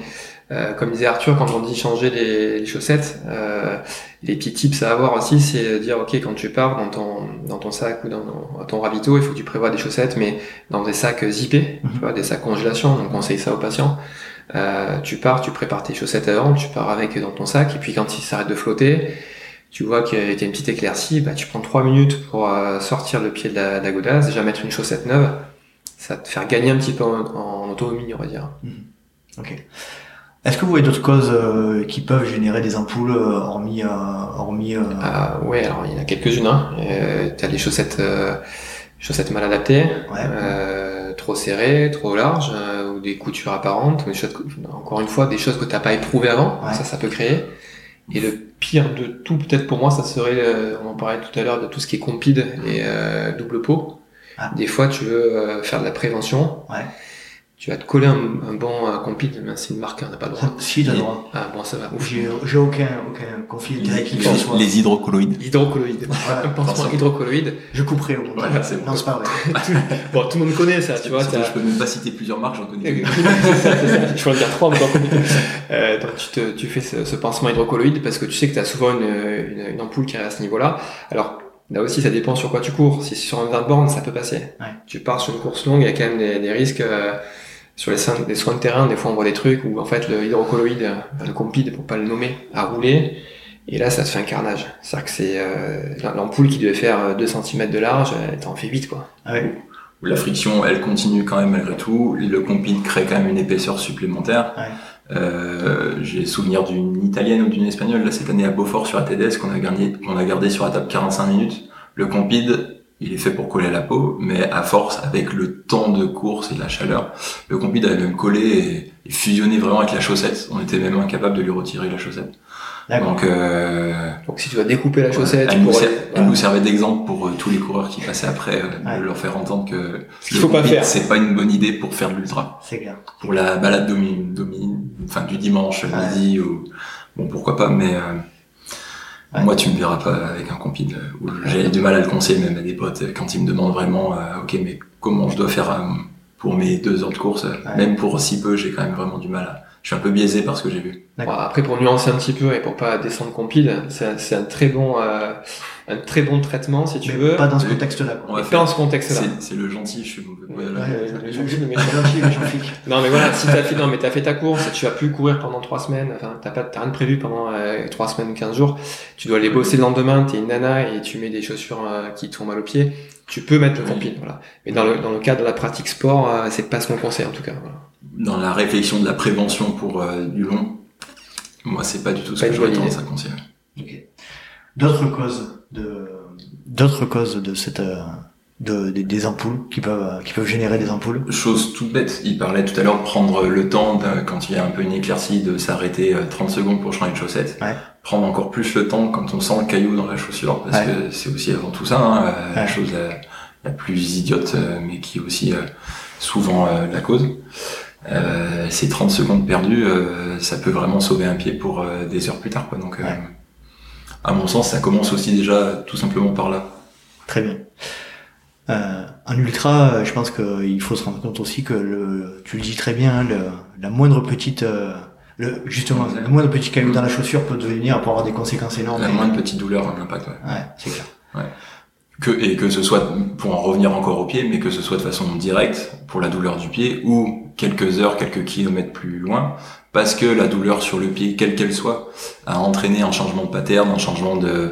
euh, comme disait Arthur, quand on dit changer les, les chaussettes, euh, les petits tips à avoir aussi, c'est dire, ok, quand tu pars dans ton, dans ton sac ou dans, dans ton ravito, il faut que tu prévois des chaussettes, mais dans des sacs zippés, Mhm. tu vois, des sacs congélation, donc on conseille ça aux patients. Euh, tu pars, tu prépares tes chaussettes avant, tu pars avec dans ton sac, et puis quand il s'arrête de flotter, tu vois qu'il y a une petite éclaircie, bah, tu prends trois minutes pour sortir le pied de la, de la godasse, déjà mettre une chaussette neuve, ça va te faire gagner un petit peu en, en autonomie, on va dire. Ok. Est-ce que vous voyez d'autres causes euh, qui peuvent générer des ampoules euh, hormis euh, hormis euh, Ah, ouais, alors il y en a quelques-unes. Hein. Euh, T'as les chaussettes, euh, chaussettes mal adaptées, ouais. euh, trop serrées, trop larges, euh, ou des coutures apparentes, ou des choses, que- encore une fois, des choses que t'as pas éprouvées avant. Ouais. Ça, ça peut créer. Et le pire de tout, peut-être pour moi, ça serait, euh, on en parlait tout à l'heure, de tout ce qui est compide et euh, double peau. Ah. Des fois, tu veux euh, faire de la prévention. Ouais. Tu vas te coller un, un bon euh, compide, mais c'est une marque, on n'a pas le droit. Si, t'as le droit. Ah bon, ça va. J'ai j'ai aucun aucun conflit Les, direct que ce soit. les hydrocolloïdes. Hydrocolloïde. Voilà. Un pansement hydrocolloïde. Je couperai au moins. Voilà, c'est bon. Non, c'est pas vrai. Bon, tout le monde connaît ça, tu vois. Je peux même pas citer plusieurs marques, j'en connais. ça. Je peux en dire trois, mais t'en connais. Euh, donc tu, te, tu fais ce, ce pansement hydrocolloïde parce que tu sais que tu as souvent une, une, une ampoule qui est à ce niveau-là. Alors là aussi, ça dépend sur quoi tu cours. Si c'est sur un 20 bornes, ça peut passer. Ouais. Tu pars sur une course longue, il y a quand même des, des risques. euh, sur les soins, les soins de terrain, des fois on voit des trucs où en fait le hydrocolloïde, euh, le compide pour pas le nommer, a roulé. Et là, ça te fait un carnage. C'est-à-dire que c'est euh, l'ampoule qui devait faire 2 cm de large, elle t'en fait 8 quoi. Ah ouais. où la friction, elle continue quand même malgré tout. Le compide crée quand même une épaisseur supplémentaire. Ouais. Euh, J'ai souvenir d'une italienne ou d'une espagnole là cette année à Beaufort sur ATDS qu'on a gardé, qu'on a gardé sur la table 45 minutes. Le compide, il est fait pour coller à la peau, mais à force, avec le temps de course et la chaleur, le compide avait même collé et, fusionné vraiment avec la chaussette. On était même incapable de lui retirer la chaussette. Donc, euh, Donc si tu dois découper la chaussette, elle, nous, pour ser- aller- elle voilà. nous servait d'exemple pour euh, tous les coureurs qui passaient après, euh, Ouais. de leur faire entendre que le faut pas faire. C'est pas une bonne idée pour faire de l'ultra. C'est clair. Pour la balade domi, domi, enfin du dimanche Ouais. midi ou bon pourquoi pas, mais euh, Ouais. moi tu me verras pas avec un où J'ai du mal à le conseiller même à des potes quand ils me demandent vraiment, euh, ok mais comment je dois faire euh, pour mes deux heures de course, Ouais. même pour si peu, j'ai quand même vraiment du mal à je suis un peu biaisé par ce que j'ai vu. Bon, après, pour nuancer un petit peu et pour pas descendre compile, c'est c'est un très bon, euh, un très bon traitement, si tu Mais veux. Pas dans ce contexte-là. Pas dans ce contexte-là. C'est c'est le gentil, je suis mauvais. Ouais, Voilà. ouais, gentils, mais- Gentil, mais gentil. Non mais voilà, si t'as fait, non mais t'as fait ta course, tu vas plus courir pendant trois semaines, enfin t'as pas, t'as rien de prévu pendant euh, trois semaines ou 15 jours, tu dois aller bosser le lendemain, t'es une nana et tu mets des chaussures euh, qui te font mal aux pieds, tu peux mettre le Oui. compil, voilà. Mais dans le, dans le cadre de la pratique sport, euh, c'est pas ce qu'on conseille en tout cas, voilà. Dans la réflexion de la prévention pour euh, du long, moi c'est pas du tout ce Pas que j'aurais tendance à conseiller. Ok. D'autres causes de d'autres causes de cette euh, de, des- des ampoules qui peuvent qui peuvent générer des ampoules? Chose toute bête, il parlait tout à l'heure de prendre le temps, de- quand il y a un peu une éclaircie, de s'arrêter euh, 30 secondes pour changer de chaussette. Ouais. Prendre encore plus le temps quand on sent le caillou dans la chaussure, parce Ouais. que c'est aussi avant tout ça, hein, euh, la chose la, la plus idiote, euh, mais qui est aussi euh, souvent euh, la cause. Euh, ces 30 secondes perdues, euh, ça peut vraiment sauver un pied pour euh, des heures plus tard. Quoi. Donc, euh, Ouais. à mon sens, ça commence aussi déjà tout simplement par là. Très bien. Euh, en ultra, euh, je pense qu'il faut se rendre compte aussi que le, tu le dis très bien, hein, le, la moindre petite, euh, le, justement, le moindre petit caillou dans la chaussure peut devenir, peut avoir des conséquences énormes. La moindre petite douleur a un impact. Ouais. Ouais, c'est clair. Que, et que ce soit, pour en revenir encore au pied, mais que ce soit de façon directe pour la douleur du pied ou quelques heures, quelques kilomètres plus loin, parce que la douleur sur le pied, quelle qu'elle soit, a entraîné un changement de pattern, un changement de,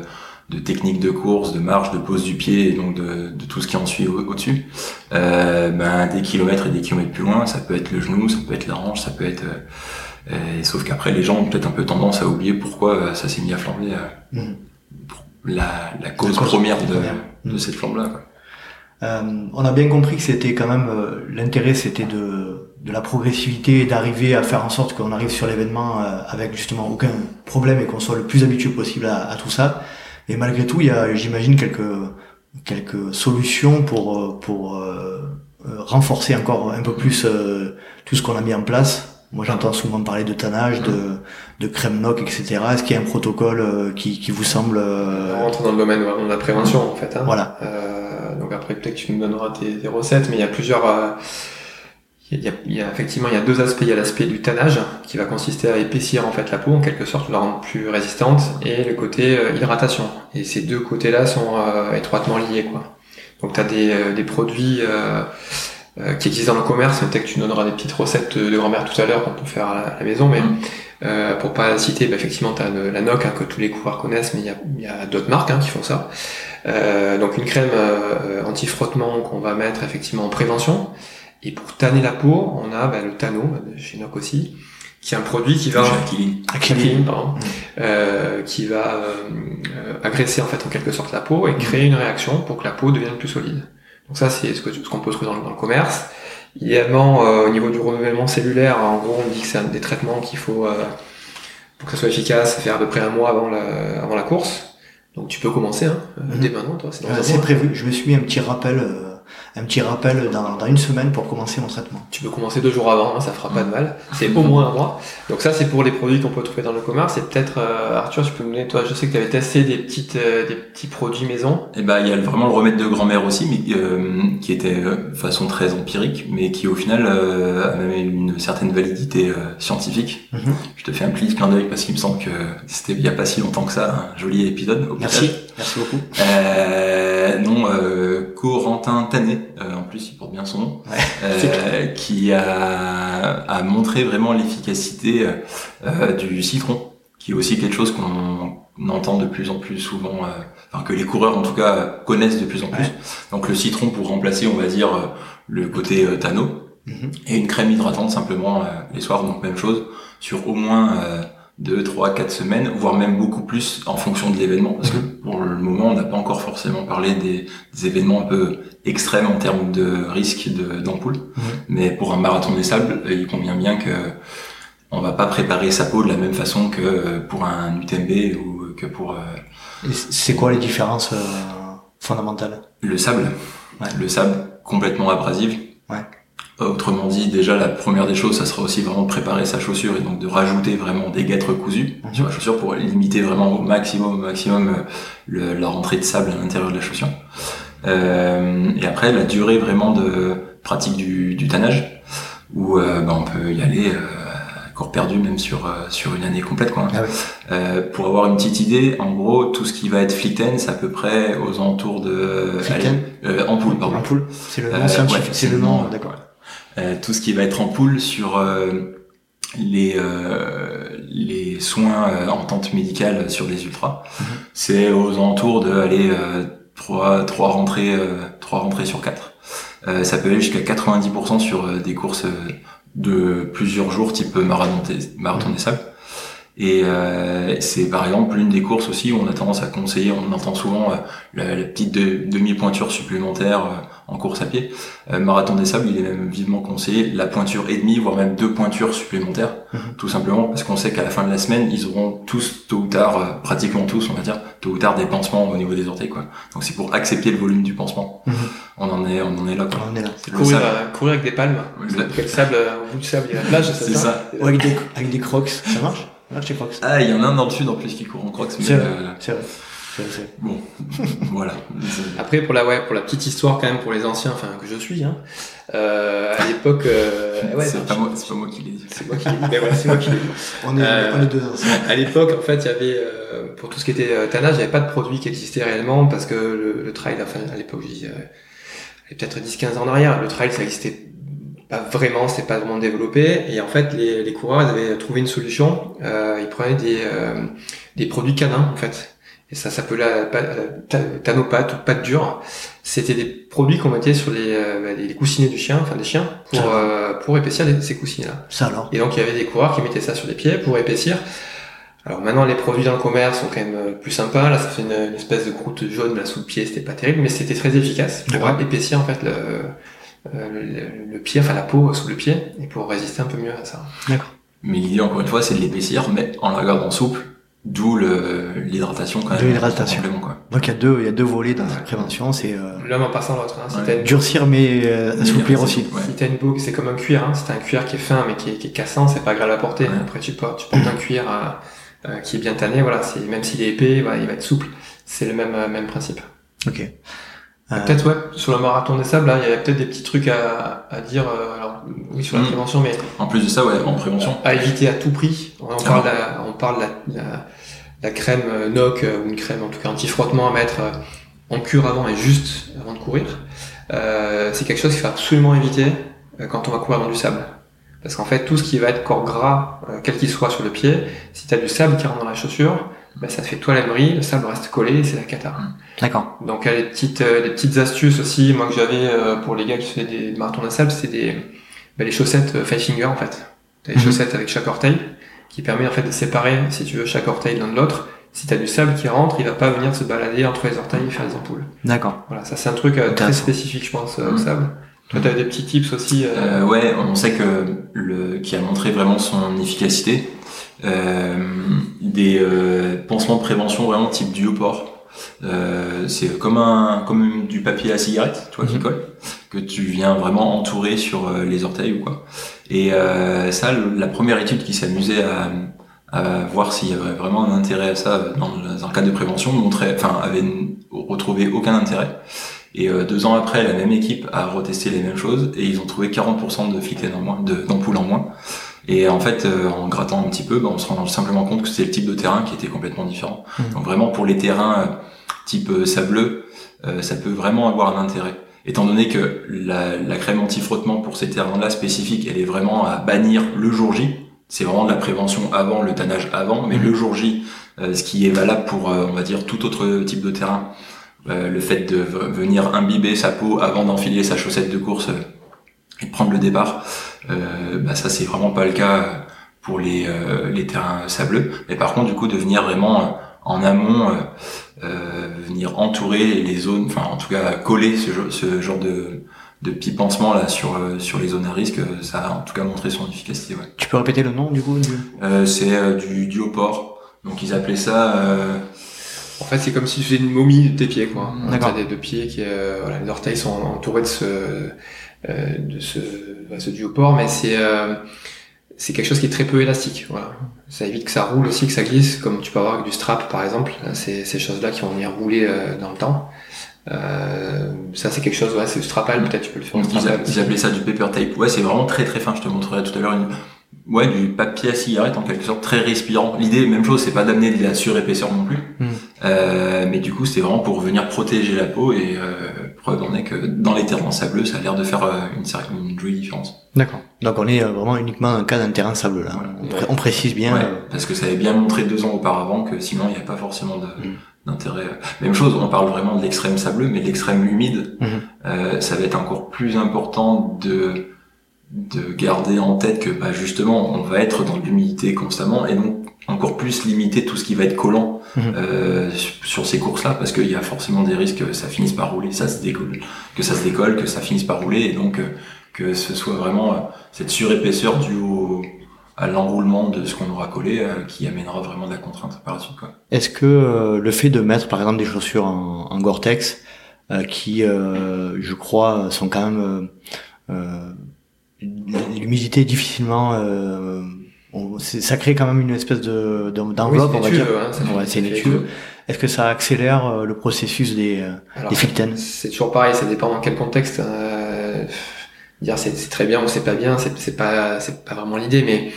de technique de course, de marche, de pose du pied, et donc de, de tout ce qui en suit au- au-dessus. euh, ben, des kilomètres et des kilomètres plus loin, ça peut être le genou, ça peut être la hanche, ça peut être... euh, euh, sauf qu'après, les gens ont peut-être un peu tendance à oublier pourquoi euh, ça s'est mis à flamber. euh, Mhm. la, la cause, cause première de, première. De cette quoi. Euh, on a bien compris que c'était quand même euh, l'intérêt, c'était de, de la progressivité et d'arriver à faire en sorte qu'on arrive sur l'événement euh, avec justement aucun problème et qu'on soit le plus habitué possible à, tout ça. Et malgré tout, il y a, j'imagine, quelques quelques solutions pour pour renforcer encore un peu plus tout ce qu'on a mis en place. Moi, j'entends souvent parler de tannage, de de crème knock, etc. Est-ce qu'il y a un protocole euh, qui qui vous semble euh, On rentre dans le domaine de la prévention en fait. Hein. voilà Euh, donc après peut-être que tu nous donneras tes, tes recettes, mais il y a plusieurs. euh, il y, a, il y a effectivement il y a deux aspects. Il y a l'aspect du tannage qui va consister à épaissir en fait la peau en quelque sorte, la rendre plus résistante, et le côté euh, hydratation. Et ces deux côtés-là sont euh, étroitement liés quoi. Donc tu as des, euh, des produits euh, qui existent dans le commerce. Peut-être que tu donneras des petites recettes de, de grand-mère tout à l'heure qu'on peut faire à la, à la maison, mais Mhm. euh, pour pas citer, bah, effectivement, tu as la NOC hein, que tous les coureurs connaissent, mais il y a, il y a d'autres marques hein, qui font ça. Euh, donc une crème euh, anti-frottement qu'on va mettre effectivement en prévention. Et pour tanner la peau, on a bah, le Tano, chez NOC aussi, qui est un produit qui va... Pardon, Mm. euh, qui va euh, agresser en fait en quelque sorte la peau et créer une réaction pour que la peau devienne plus solide. Donc ça c'est ce que- ce qu'on peut trouver dans, le- dans le commerce. Idéalement euh, au niveau du renouvellement cellulaire, en gros on dit que c'est un des traitements qu'il faut euh, pour que ça soit efficace, faire à peu près un mois avant la, avant la course. Donc tu peux commencer hein, euh, Mhm. dès maintenant, toi. C'est prévu. Je me suis mis un petit rappel, euh, un petit rappel dans, dans une semaine pour commencer mon traitement. Tu peux commencer deux jours avant, hein, ça fera pas de mal. C'est au moins un mois. Donc ça, c'est pour les produits qu'on peut trouver dans le commerce. Et peut-être, euh, Arthur, tu peux me donner, toi, je sais que tu avais testé des petites, euh, des petits produits maison. Et ben il y a vraiment le remède de grand-mère aussi, mais euh, qui était euh, de façon très empirique, mais qui au final euh, a même une certaine validité euh, scientifique. Mhm. Je te fais un petit clin d'œil parce qu'il me semble que c'était il y a pas si longtemps que ça, un joli épisode. au Merci, passage. Merci beaucoup. Euh, non, euh, Corentin Tanet, euh, en plus il porte bien son nom, Ouais, euh, qui a, a montré vraiment l'efficacité euh, du citron, qui est aussi quelque chose qu'on entend de plus en plus souvent, euh, enfin que les coureurs en tout cas connaissent de plus en plus. Ouais. Donc le citron pour remplacer, on va dire, euh, le côté euh, Tano, Mhm. et une crème hydratante simplement euh, les soirs, donc même chose, sur au moins euh, 2, 3, 4 semaines, voire même beaucoup plus en fonction de l'événement. Parce que pour le moment, on n'a pas encore forcément parlé des, des événements un peu extrêmes en termes de risque d'ampoule. Mais pour un marathon des sables, euh, il convient bien que on va pas préparer sa peau de la même façon que euh, pour un UTMB ou que pour euh, C'est quoi les différences fondamentales? Le sable. Ouais. Le sable complètement abrasif. Ouais. Autrement dit, déjà la première des choses, ça sera aussi vraiment de préparer sa chaussure et donc de rajouter vraiment des guêtres cousus Mhm. sur la chaussure pour limiter vraiment au maximum, au maximum euh, le- la rentrée de sable à l'intérieur de la chaussure. Euh, et après, la durée vraiment de pratique du, du tannage, où euh, bah, on peut y aller euh, corps perdu même sur euh, sur une année complète quoi. Ah. Euh, pour avoir une petite idée, en gros, tout ce qui va être Flickten, c'est à peu près aux alentours de allez, euh, ampoule pardon. Ampoule, c'est le nom ouais, c'est le nom, d'accord. Euh, tout ce qui va être ampoule sur euh, les euh, les soins euh, en tente médicale sur les ultras, Mhm. c'est aux alentours de aller euh, trois trois rentrées euh, trois rentrées sur quatre. Euh, ça peut aller jusqu'à 90% sur euh, des courses de plusieurs jours type marathon marathon des sables. Et euh, c'est par exemple l'une des courses aussi où on a tendance à conseiller, on entend souvent euh, la, la petite de- demi-pointure supplémentaire euh, en course à pied. Euh, marathon des sables, il est même vivement conseillé la pointure et demie, voire même deux pointures supplémentaires, Mhm. tout simplement parce qu'on sait qu'à la fin de la semaine, ils auront tous, tôt ou tard, euh, pratiquement tous, on va dire, tôt ou tard des pansements au niveau des orteils, quoi. Donc c'est pour accepter le volume du pansement. Mhm. On en est, on en est là, quoi. On est là. Le Courir, sable. euh, courir avec des palmes. Donc, le sable, au bout du sable, il y a la plage, c'est C'est ça, ça. Ou avec des, avec des crocs, ça marche? Ça marche les crocs Ah, il y en a un dans le sud en plus qui court en crocs, C'est vrai. Bon, voilà. Après, pour la, ouais, pour la petite histoire quand même, pour les anciens, enfin, que je suis, hein, euh, à l'époque, euh, ouais, c'est pas moi, c'est pas moi qui l'ai dit. c'est moi qui l'ai dit, voilà, c'est moi qui l'ai dit. On est, Euh, on est deux anciens. À l'époque, en fait, il y avait, euh, pour tout ce qui était euh, tannage, il n'y avait pas de produit qui existait réellement parce que le, le trail, enfin, à l'époque, je dis, euh, il y a peut-être 10-15 ans en arrière, le trail, ça existait pas vraiment, c'était pas vraiment développé. Et en fait, les, les coureurs, ils avaient trouvé une solution. Euh, ils prenaient des, euh, des produits canins, en fait. Et ça s'appelait la, pa- la ta- tanopate ou pâte dure. C'était des produits qu'on mettait sur les, euh, bah, les coussinets du chien, enfin des chiens, pour, euh, pour épaissir les- ces coussinets-là. Ça alors? Et donc il y avait des coureurs qui mettaient ça sur les pieds pour épaissir. Alors maintenant les produits dans le commerce sont quand même euh, plus sympas. Là ça fait une, une espèce de croûte jaune là sous le pied, c'était pas terrible, mais c'était très efficace pour D'accord. épaissir en fait le, euh, le, le pied, enfin la peau sous le pied, et pour résister un peu mieux à ça. Mais l'idée, encore une fois, c'est de l'épaissir, mais en la gardant souple, d'où le- l'hydratation quand même. De l'hydratation. Donc il y a deux, il y a deux volets dans cette prévention, c'est euh, L'homme en passant l'autre. Hein. Si Ouais. une- durcir mais euh, assouplir aussi. Ouais. Si t'as une boucle, c'est comme un cuir, hein. si t'as un cuir qui est fin mais qui est, qui est cassant, c'est pas agréable à porter. Ouais. Après tu portes, tu portes un cuir euh, euh, qui est bien tanné, voilà, c'est même s'il est épais, voilà, il va être souple. C'est le même euh, même principe. Ok. Euh, Peut-être ouais, sur le marathon des sables, là, il y a peut-être des petits trucs à, à dire. euh, alors oui sur la Mm. prévention, mais En plus de ça, ouais, en prévention. à éviter à tout prix. On Ah parle, la, on parle la, la, la crème euh, NOC euh, ou une crème en tout cas anti-frottement à mettre euh, en cure avant et juste avant de courir. Euh, c'est quelque chose qu'il faut absolument éviter euh, quand on va courir dans du sable. Parce qu'en fait, tout ce qui va être corps gras, euh, quel qu'il soit sur le pied, si tu as du sable qui rentre dans la chaussure, ben, ça te fait toi l'abri, le sable reste collé et c'est la cata. D'accord. Donc il y a des petites, euh, des petites astuces aussi, moi que j'avais euh, pour les gars qui faisaient des marathons de sable, c'est des ben, les chaussettes euh, five finger en fait. T'as des Mhm. chaussettes avec chaque orteil qui permet en fait de séparer, si tu veux, chaque orteil l'un de l'autre. Si t'as du sable qui rentre, il va pas venir se balader entre les orteils et faire des ampoules. D'accord. Voilà, ça c'est un truc euh, très spécifique, je pense, euh, au sable. Toi, t'avais des petits tips aussi. euh, Euh, ouais, on sait que le qui a montré vraiment son efficacité. Euh, des euh, pansements de prévention vraiment type duoport. Euh, c'est comme un comme du papier à cigarette, tu vois, qui Mhm. colle, que tu viens vraiment entourer sur euh, les orteils ou quoi. Et euh, ça, la première étude qui s'amusait à, à voir s'il y avait vraiment un intérêt à ça dans, le cadre de prévention montrait, enfin, avait retrouvé aucun intérêt. Et euh, deux ans après, la même équipe a retesté les mêmes choses et ils ont trouvé 40% de en moins, d'ampoules en moins. Et en fait, euh, en grattant un petit peu, bah, on se rend simplement compte que c'était le type de terrain qui était complètement différent. Mhm. Donc vraiment pour les terrains type sableux, euh, ça peut vraiment avoir un intérêt. Étant donné que la, la crème anti-frottement pour ces terrains-là spécifiques, elle est vraiment à bannir le jour J. C'est vraiment de la prévention avant, le tannage avant, mais Mhm. le jour J, euh, ce qui est valable pour, euh, on va dire, tout autre type de terrain. Euh, le fait de venir imbiber sa peau avant d'enfiler sa chaussette de course et de prendre le départ, euh, bah ça c'est vraiment pas le cas pour les, euh, les terrains sableux. Mais par contre, du coup, de venir vraiment en amont, venir entourer les zones, enfin en tout cas coller ce, ce genre de, de petits pansements là sur, euh, sur les zones à risque, euh, ça a en tout cas montré son efficacité. Ouais. Tu peux répéter le nom du coup du... Euh, c'est euh, du duoport, donc ils appelaient ça... Euh, En fait, c'est comme si tu faisais une momie de tes pieds, quoi. D'accord. Des deux pieds qui, euh, voilà, les orteils sont entourés de ce, euh, de ce, bah, ce duoport, mais c'est, euh, c'est quelque chose qui est très peu élastique, voilà. Ça évite que ça roule aussi, que ça glisse, comme tu peux avoir avec du strap, par exemple. C'est ces choses-là qui vont venir rouler euh, dans le temps. Euh, ça, c'est quelque chose, ouais, c'est du strapal, peut-être tu peux le faire ils, a- ils appelaient ça du paper tape. Ouais, c'est vraiment très très fin. Je te montrerai tout à l'heure une ouais, du papier à cigarette en quelque sorte, très respirant. L'idée, même chose, c'est pas d'amener de la surépaisseur non plus, Mm. Euh, mais du coup, c'est vraiment pour venir protéger la peau et euh, preuve en est que dans les terrains sableux, ça a l'air de faire euh, une, cer- une jolie différence. D'accord. Donc on est euh, vraiment uniquement dans le cas d'un terrain sableux là. On, pré- on précise bien. Ouais, euh, parce que ça avait bien montré deux ans auparavant que sinon il n'y a pas forcément de- Mm. d'intérêt. Même chose, on parle vraiment de l'extrême sableux, mais de l'extrême humide, euh, ça va être encore plus important de de garder en tête que bah, justement on va être dans l'humidité constamment et donc encore plus limiter tout ce qui va être collant Mhm. euh, sur- ces courses là parce qu'il y a forcément des risques que ça finisse par rouler ça se décolle que ça se décolle que ça finisse par rouler et donc euh, que ce soit vraiment euh, cette surépaisseur due au à l'enroulement de ce qu'on aura collé euh, qui amènera vraiment de la contrainte par la suite quoi. Est-ce que euh, le fait de mettre par exemple des chaussures en, en Gore-Tex, euh, qui euh, je crois sont quand même l'humidité difficilement, euh, on- ça crée quand même une espèce de de- d'enveloppe, Oui, on va dire. hein, Ouais, c'est une. Est-ce que ça accélère euh, le processus des, euh, Alors, des fictènes C'est toujours pareil, ça dépend dans quel contexte. euh, dire c'est très bien ou c'est pas bien, c'est c'est pas c'est pas vraiment l'idée. Mais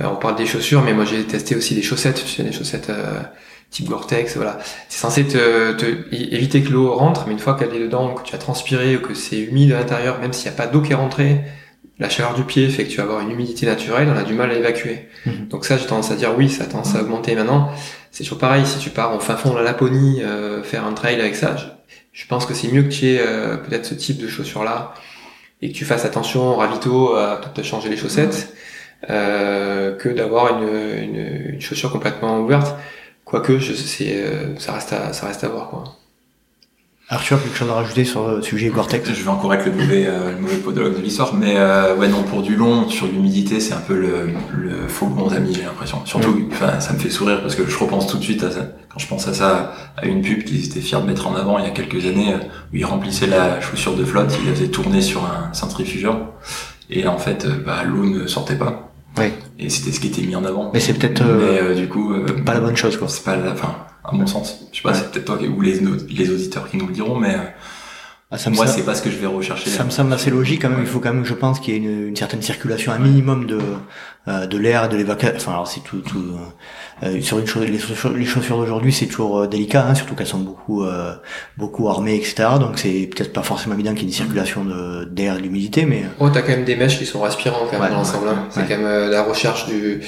euh, on parle des chaussures, mais moi j'ai testé aussi des chaussettes, tu sais, des chaussettes euh, type Gore-Tex, voilà. C'est censé te, te éviter que l'eau rentre, mais une fois qu'elle est dedans, que tu as transpiré ou que c'est humide à l'intérieur, même s'il n'y a pas d'eau qui est rentrée, la chaleur du pied fait que tu vas avoir une humidité naturelle, on a du mal à évacuer. Mhm. Donc ça, j'ai tendance à dire oui, ça a tendance à augmenter maintenant. C'est toujours pareil, si tu pars au fin fond de la Laponie, euh, faire un trail avec ça, je, je pense que c'est mieux que tu aies euh, peut-être ce type de chaussures-là et que tu fasses attention au ravito à te changer les chaussettes euh, que d'avoir une, une, une chaussure complètement ouverte. Quoique, je, c'est, ça reste à, ça reste à voir quoi. Arthur, quelque chose à rajouter sur le sujet Gore-Tex Je vais encore être le mauvais, euh, le mauvais podologue de l'histoire, mais euh, ouais non pour du long sur l'humidité c'est un peu le, le faux bon ami j'ai l'impression. Surtout, enfin ça me fait sourire parce que je repense tout de suite à ça quand je pense à ça à une pub qu'ils étaient fiers de mettre en avant il y a quelques années où ils remplissaient la chaussure de flotte, ils la faisaient tourner sur un centrifugeur et en fait euh, bah, l'eau ne sortait pas. Ouais. Et c'était ce qui était mis en avant. Mais c'est peut-être euh, euh, du coup euh, pas la bonne chose quoi. c'est pas la, enfin à mon sens. Je sais pas, Ouais. c'est peut-être toi ou les les auditeurs qui nous le diront, mais euh, Ah, ça me moi c'est pas ce que je vais rechercher. Ça me semble assez logique quand même. Il faut quand même, je pense, qu'il y ait une, une certaine circulation, un minimum de euh, de l'air, et de l'évacuation. Enfin, alors c'est tout, tout euh, sur une chose, les chaussures, les chaussures d'aujourd'hui, c'est toujours euh, délicat, hein, surtout qu'elles sont beaucoup euh, beaucoup armées, etc. Donc c'est peut-être pas forcément évident qu'il y ait une circulation de d'air et d'humidité, mais euh, Oh, t'as quand même des mèches qui sont respirants quand même Ouais, dans l'ensemble. hein. C'est quand même euh, la recherche du,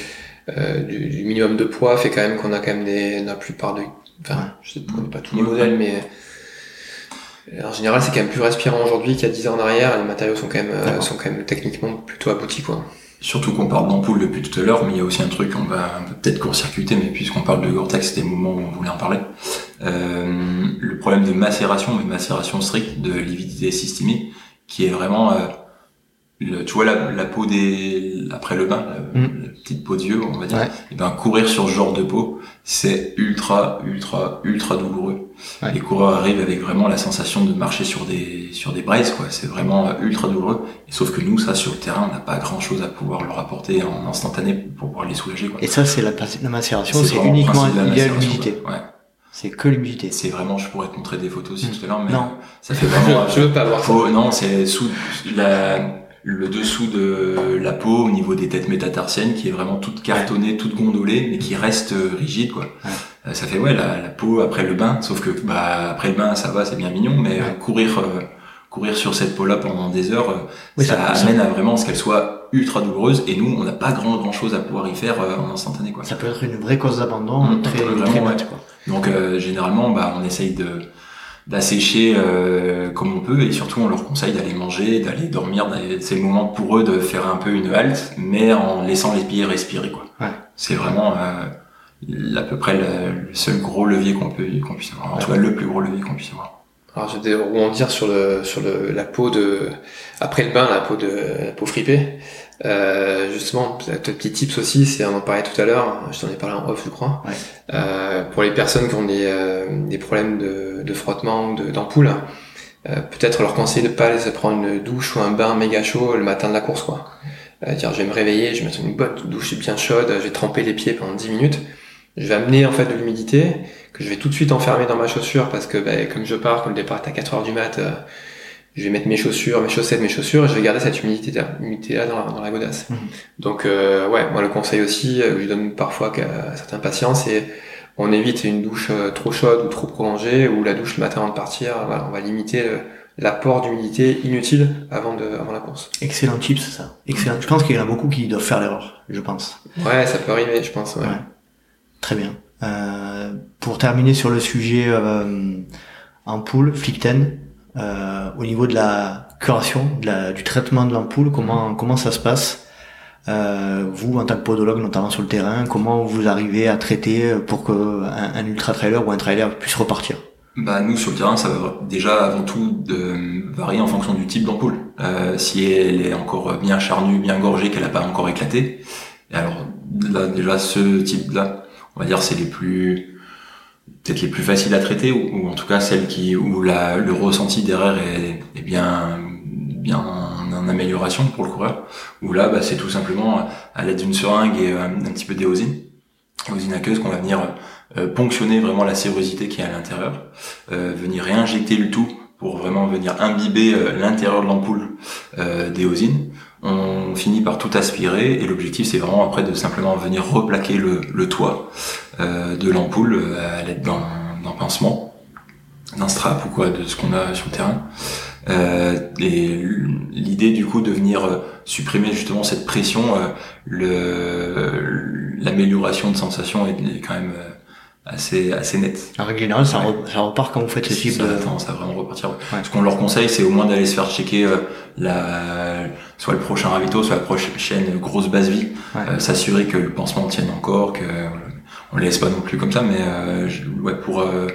euh, du, du minimum de poids fait quand même qu'on a quand même des, la plupart de, enfin, je sais pas, pas tous les modèles, mais euh, en général, c'est quand même plus respirant aujourd'hui qu'il y a 10 ans en arrière. Les matériaux sont quand même, euh, sont quand même techniquement plutôt aboutis, quoi. Surtout qu'on parle d'ampoule depuis tout à l'heure, mais il y a aussi un truc qu'on va on va peut-être court-circuiter, mais puisqu'on parle de Gore-Tex, c'était le moment où on voulait en parler. Euh, le problème de macération, mais macération stricte de lividité systémique, qui est vraiment, euh, le- tu vois la, la peau des après le bain, la, Mm. la petite peau d'yeux, on va dire. Ouais. Et ben courir sur ce genre de peau, c'est ultra, ultra, ultra douloureux. Ouais. Les coureurs arrivent avec vraiment la sensation de marcher sur des sur des braises, quoi. C'est vraiment euh, ultra douloureux. Et sauf que nous, ça sur le terrain, on n'a pas grand chose à pouvoir leur apporter en instantané pour pouvoir les soulager, quoi. et ça c'est la, la macération, c'est uniquement lié à l'humidité. Ouais. C'est que l'humidité. C'est vraiment, je pourrais te montrer des photos aussi Mm. tout à l'heure, mais Non. ça fait vraiment. je veux pas voir ça. Faut- non, c'est sous la, le dessous de la peau au niveau des têtes métatarsiennes qui est vraiment toute cartonnée, toute gondolée, mais qui reste euh, rigide, quoi. Ouais. Euh, Ça fait ouais la, la peau après le bain, sauf que bah après le bain ça va, c'est bien mignon, mais euh, Ouais. courir euh, courir sur cette peau-là pendant des heures, euh, Oui, ça, amène à vraiment ce qu'elle soit ultra douloureuse. Et nous, on n'a pas grand grand chose à pouvoir y faire euh, en instantané, quoi. Ça peut être une vraie cause d'abandon Mm, très vraiment, très nette, quoi. Donc euh, généralement, bah, on essaye de d'assécher euh, comme on peut et surtout on leur conseille d'aller manger, d'aller dormir. C'est le moment pour eux de faire un peu une halte, mais en laissant les pieds respirer. quoi. Ouais. C'est vraiment euh, à peu près le, le seul gros levier qu'on peut qu'on puisse avoir. En tout cas, le plus gros levier qu'on puisse avoir. Alors je vais rebondir sur le sur le la peau de après le bain la peau de la peau fripée. Euh, justement, peut-être petit tips aussi, c'est on en parlait tout à l'heure, je t'en ai parlé en off je crois. Ouais. Euh, pour les personnes qui ont des, euh, des problèmes de, de frottement ou d'ampoule, euh, peut-être leur conseiller de pas aller se prendre une douche ou un bain méga chaud le matin de la course quoi. Euh, dire je vais me réveiller, je vais mettre une bonne douche bien chaude, je vais tremper les pieds pendant 10 minutes. Je vais amener en fait de l'humidité que je vais tout de suite enfermer dans ma chaussure parce que bah, comme je pars, comme le départ est à 4 heures du mat, euh, je vais mettre mes chaussures, mes chaussettes, mes chaussures, et je vais garder cette humidité-là, humidité -là dans, la, dans la godasse. Mhm. Donc, euh, ouais, moi le conseil aussi, euh, que je donne parfois à certains patients, c'est on évite une douche euh, trop chaude ou trop prolongée, ou la douche le matin avant de partir. Voilà, on va limiter l'apport d'humidité inutile avant de avant la course. Excellent tips ça. Excellent. Je pense qu'il y en a beaucoup qui doivent faire l'erreur. Je pense. Ouais, ça peut arriver, je pense. Ouais. Ouais. Très bien. Euh, pour terminer sur le sujet euh, ampoule, Flickten, euh, au niveau de la curation, du traitement de l'ampoule, comment comment ça se passe? Euh, Vous, en tant que podologue, notamment sur le terrain, comment vous arrivez à traiter pour que un, ultra trailer ou un trailer puisse repartir? Bah nous sur le terrain ça va déjà avant tout varier en fonction du type d'ampoule. Euh, si elle est encore bien charnue, bien gorgée, qu'elle n'a pas encore éclaté. Et alors là déjà ce type là, on va dire c'est les plus peut-être les plus faciles à traiter ou, ou, en tout cas celles qui où la, le ressenti derrière est, est bien bien en amélioration pour le coureur. Où là bah, c'est tout simplement à l'aide d'une seringue et euh, un petit peu d'éosine, éosine aqueuse qu'on va venir euh, ponctionner vraiment la sérosité qui est à l'intérieur, euh, venir réinjecter le tout pour vraiment venir imbiber euh, l'intérieur de l'ampoule euh, d'éosine. On finit par tout aspirer et l'objectif c'est vraiment après de simplement venir replaquer le, toit euh, de l'ampoule à l'aide d'un, pincement, d'un strap ou quoi de ce qu'on a sur le terrain. Euh, et l'idée du coup de venir supprimer justement cette pression, l'amélioration de sensation est quand même assez assez net. En règle générale, ça, ouais. ça repart quand vous faites ce type ça, de. Ça va vraiment repartir. Ouais. Ce qu'on leur conseille, c'est au moins d'aller se faire checker euh, la soit le prochain ravito, soit la prochaine grosse base vie, ouais. euh, s'assurer que le pansement tienne encore, que on les laisse pas non plus comme ça, mais euh, je, ouais pour euh,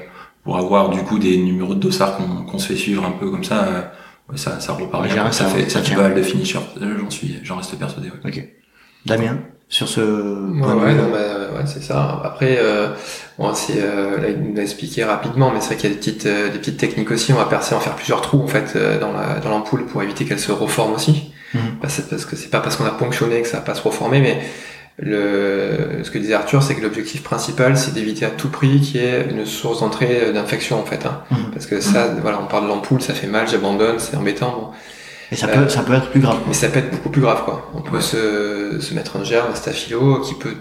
pour avoir du coup des numéros de dossard qu'on qu se fait suivre un peu comme ça. Euh, Ouais, ça, ça repart bien. Ça, ça, fait, ça fait mal de finisher. J'en suis, j'en reste persuadé. Ouais. Ok. Damien, sur ce ouais, ouais, non, bah, ouais c'est ça après euh, bon, c'est euh, là il nous a expliqué rapidement mais c'est vrai qu'il y a des petites euh, des petites techniques aussi on va percer en faire plusieurs trous en fait euh, dans la dans l'ampoule pour éviter qu'elle se reforme aussi mmh. parce, parce que c'est pas parce qu'on a ponctionné que ça va pas se reformer mais le ce que disait Arthur c'est que l'objectif principal c'est d'éviter à tout prix qu'il y ait une source d'entrée d'infection en fait hein. mmh. parce que ça voilà on parle de l'ampoule ça fait mal j'abandonne c'est embêtant bon. Et ça peut, euh, ça peut être plus grave. Mais ça peut être beaucoup plus grave, quoi. On peut se, se mettre un germe, un staphylo, qui peut,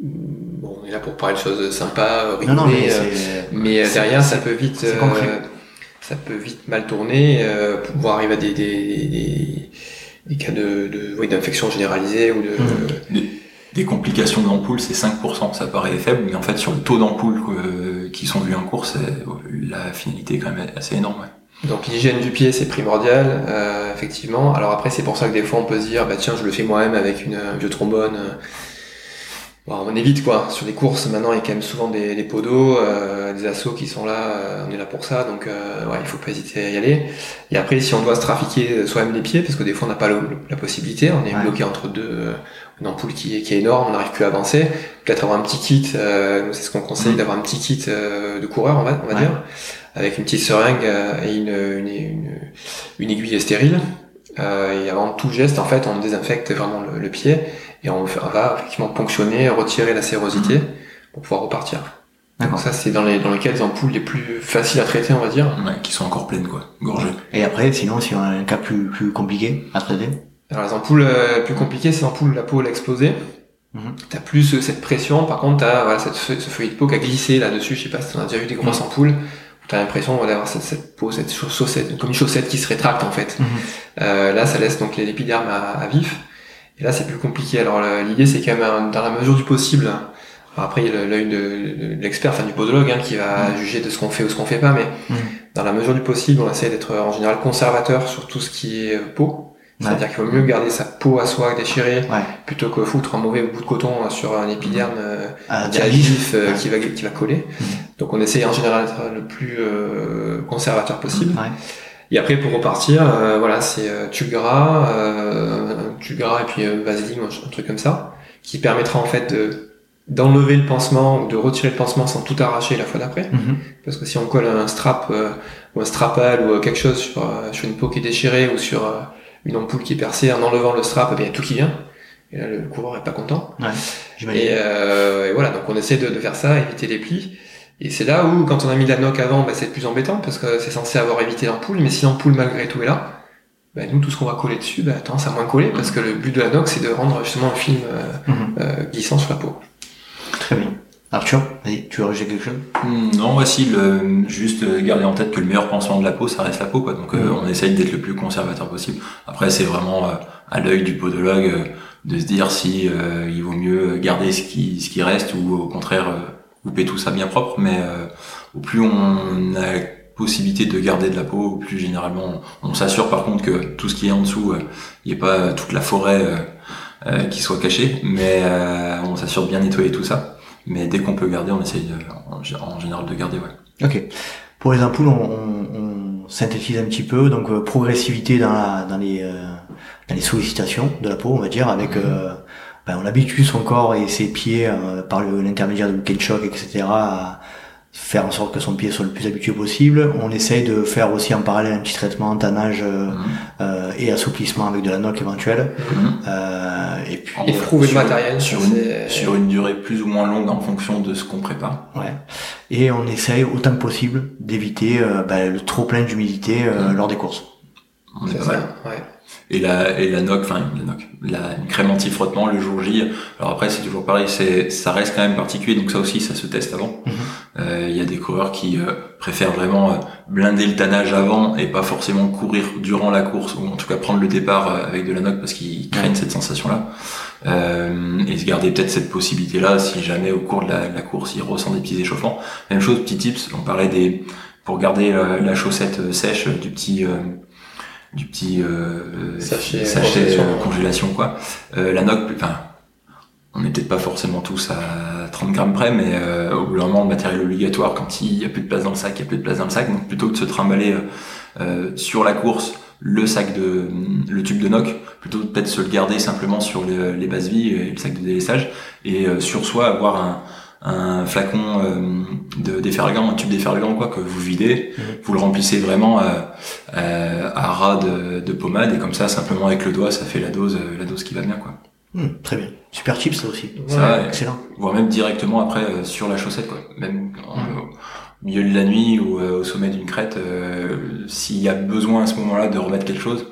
bon, on est là pour parler de choses sympas, rigoler, non, non, mais, euh, mais derrière, ça peut vite, euh, ça peut vite mal tourner, euh, pouvoir arriver à des, des, des, des cas de, de, oui, d'infection généralisée ou de, mmh. des, des, complications d'ampoule, c'est 5%, ça paraît faible, mais en fait, sur le taux d'ampoules qui sont vues en course, la finalité est quand même assez énorme, ouais. Donc l'hygiène du pied c'est primordial, euh, effectivement. Alors après c'est pour ça que des fois on peut se dire bah tiens je le fais moi-même avec une un vieux trombone. Bon, on évite quoi. Sur les courses maintenant il y a quand même souvent des, des pots d'eau, euh, des assauts qui sont là, euh, on est là pour ça, donc euh, ouais il faut pas hésiter à y aller. Et après si on doit se trafiquer soi-même les pieds parce que des fois on n'a pas le, la possibilité, on est ouais. bloqué entre deux une ampoule qui est, qui est énorme, on n'arrive plus à avancer. Peut-être avoir un petit kit, euh, c'est ce qu'on conseille, mmh. d'avoir un petit kit de coureur on va, on va ouais. dire avec une petite seringue et une, une, une, une aiguille stérile. Euh, et avant tout geste, en fait, on désinfecte vraiment le, le pied et on va effectivement ponctionner, retirer la sérosité mmh. pour pouvoir repartir. Donc ça, c'est dans les, dans les cas des ampoules les plus faciles à traiter, on va dire. Ouais, qui sont encore pleines, quoi, gorgées. Et après, sinon, si on a un cas plus, plus compliqué à traiter Alors les ampoules euh, plus compliquées, c'est l'ampoules où la peau elle a explosé. Mmh. T'as plus euh, cette pression, par contre t'as voilà, cette, ce feuillet de peau qui a glissé là-dessus, je sais pas si t'en as déjà vu des grosses mmh. ampoules, t'as l'impression d'avoir cette, cette, peau, cette chaussette, comme une chaussette qui se rétracte en fait. Mmh. Euh, là, ça laisse donc l'épiderme à, à, vif. Et là, c'est plus compliqué. Alors l'idée, c'est quand même dans la mesure du possible. Alors, après, il y a l'œil de, de l'expert, enfin du podologue, hein, qui va mmh. juger de ce qu'on fait ou ce qu'on fait pas. Mais mmh. dans la mesure du possible, on essaie d'être en général conservateur sur tout ce qui est peau. C'est-à-dire qu'il vaut mieux garder sa peau à soi déchirée ouais. plutôt que foutre un mauvais bout de coton sur un épiderme euh, ah, vif euh, qui va qui va coller. Mmh. Donc on essaye en général d'être le plus euh, conservateur possible. Ouais. Et après pour repartir, euh, voilà, c'est euh, tu gras, euh, tu gras et puis vaseline, un truc comme ça, qui permettra en fait de d'enlever le pansement ou de retirer le pansement sans tout arracher la fois d'après. Mmh. Parce que si on colle un strap ou un strapal ou quelque chose sur, sur une peau qui est déchirée ou sur une ampoule qui est percée en enlevant le strap, eh bien, il y a tout qui vient. Et là, le coureur est pas content. Ouais, et, euh, et, voilà, donc on essaie de, de, faire ça, éviter les plis. Et c'est là où, quand on a mis la noc avant, bah, c'est plus embêtant parce que c'est censé avoir évité l'ampoule, mais si l'ampoule malgré tout est là, bah, nous, tout ce qu'on va coller dessus, bah, tendance à moins coller parce que le but de la noc, c'est de rendre justement le film euh, Mhm. euh, glissant sur la peau. Très bien. Arthur, vas-y, tu veux rajouter quelque chose? Hmm, Non, voici le, juste euh, garder en tête que le meilleur pansement de la peau, ça reste la peau, quoi. Donc, euh, Mhm. on essaye d'être le plus conservateur possible. Après, c'est vraiment euh, à l'œil du podologue euh, de se dire si euh, il vaut mieux garder ce qui, ce qui reste ou au contraire euh, couper tout ça bien propre. Mais euh, au plus on a la possibilité de garder de la peau, au plus généralement on, s'assure par contre que tout ce qui est en dessous, il n'y ait pas toute la forêt qui soit cachée, mais euh, on s'assure de bien nettoyer tout ça. Mais dès qu'on peut garder, on essaye de- en, général de garder, ouais. Ok. Pour les ampoules, on, on- on synthétise un petit peu. Donc euh, progressivité dans, la, dans les euh, dans les sollicitations de la peau, on va dire, avec euh, ben, on habitue son corps et ses pieds euh, par l'intermédiaire de bouquet de choc, etc. à faire en sorte que son pied soit le plus habitué possible. On essaye de faire aussi en parallèle un petit traitement tannage euh, Mhm. euh, et assouplissement avec de la noc éventuelle. Mhm. Euh, et puis Et prouver le matériel, sur une, sur une durée plus ou moins longue en fonction de ce qu'on prépare. Ouais. Et on essaye autant que possible d'éviter euh, ben, le trop plein d'humidité euh, Mhm. lors des courses. On est c'est pas ça, mal. ouais. Et la, et la noc, enfin la noc, la une crème anti-frottement le jour J. Alors après c'est toujours pareil, c'est ça reste quand même particulier, donc ça aussi ça se teste avant. Mhm. Euh, Il y a des coureurs qui euh, préfèrent vraiment euh, blinder le tannage avant et pas forcément courir durant la course ou en tout cas prendre le départ euh, avec de la noc parce qu'ils craignent cette sensation-là. Euh, et se garder peut-être cette possibilité-là si jamais au cours de la, de la course il ressent des petits échauffements. Même chose, petit tips, on parlait des pour garder la, la chaussette sèche du petit euh, du petit euh, Sachet, sachet congélation. euh, congélation quoi. Euh, la noc, enfin on n'est peut-être pas forcément tous à 30 grammes près, mais euh, au bout d'un moment, le matériel obligatoire, quand il y a plus de place dans le sac, il y a plus de place dans le sac. Donc plutôt que de se trimballer euh, euh, sur la course le sac de le tube de noc, plutôt peut-être se le garder simplement sur les, les bases vies et le sac de délaissage, et euh, sur soi avoir un, un flacon euh, de déferlagant, un tube déferlagant quoi que vous videz, Mhm. vous le remplissez vraiment euh, euh, à ras de, de pommade et comme ça simplement avec le doigt ça fait la dose euh, la dose qui va bien quoi. Hmm, très bien. Super tips ça aussi. Ça, ouais. Excellent. voire même directement après euh, sur la chaussette quoi même en- au milieu de la nuit ou euh, au sommet d'une crête euh, s'il y a besoin à ce moment-là de remettre quelque chose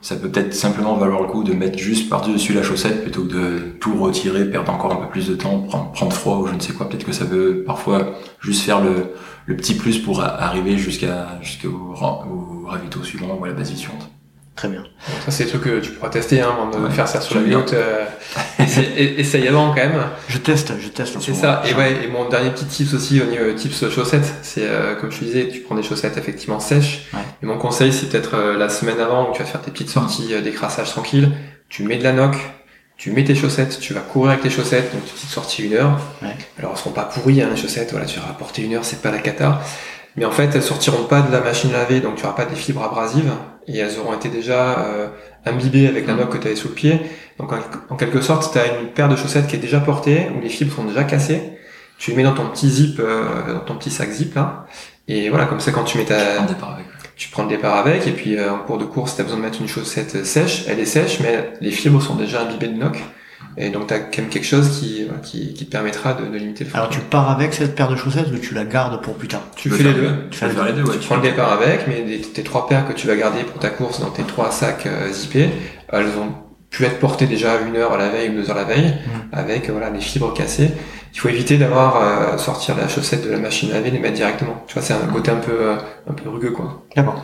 ça peut peut-être simplement valoir le coup de mettre juste par-dessus la chaussette plutôt que de tout retirer perdre encore un peu plus de temps prendre, prendre froid ou je ne sais quoi. Peut-être que ça peut parfois juste faire le, le petit plus pour arriver jusqu'à jusqu'au au ravito suivant ou à la base suivante Très bien. Ça, c'est des trucs que tu pourras tester, hein, avant de Ouais. faire ça sur la. Euh, essaye, avant quand même. Je teste, je teste. C'est ça. Et ouais, et mon dernier petit tips aussi au niveau tips chaussettes, c'est euh, comme je te disais, tu prends des chaussettes effectivement sèches. Ouais. Et mon conseil, c'est peut-être euh, la semaine avant où tu vas faire tes petites sorties euh, d'écrassage tranquille. Tu mets de la noc, tu mets tes chaussettes, tu vas courir avec tes chaussettes, donc petite sortie une heure. Ouais. Alors elles seront pas pourries hein, les chaussettes, voilà, tu vas rapporter une heure, c'est pas la cata. Mais en fait, elles sortiront pas de la machine à laver, donc tu auras pas des fibres abrasives, et elles auront été déjà euh, imbibées avec la noc que tu avais sous le pied. Donc en, en quelque sorte, tu as une paire de chaussettes qui est déjà portée, où les fibres sont déjà cassées. Tu les mets dans ton petit zip, euh, dans ton petit sac zip là. Et voilà, comme ça quand tu mets ta, en départ avec tu prends le départ avec, et puis euh, en cours de course, tu as besoin de mettre une chaussette sèche, elle est sèche, mais les fibres sont déjà imbibées de noc. Et donc tu as quand même quelque chose qui, qui, qui te permettra de, de limiter le Alors tu pars avec cette paire de chaussettes ou tu la gardes pour plus tard? Tu fais les deux. tu faire les deux ouais Tu prends le départ avec, mais tes trois paires que tu vas garder pour ta course dans tes trois sacs euh, zippés, elles ont pu être portées déjà une heure la veille ou deux heures la veille, avec euh, voilà les fibres cassées. Il faut éviter d'avoir euh, sortir la chaussette de la machine à laver, les mettre directement. Tu vois, c'est un côté un peu euh, un peu rugueux quoi. D'accord.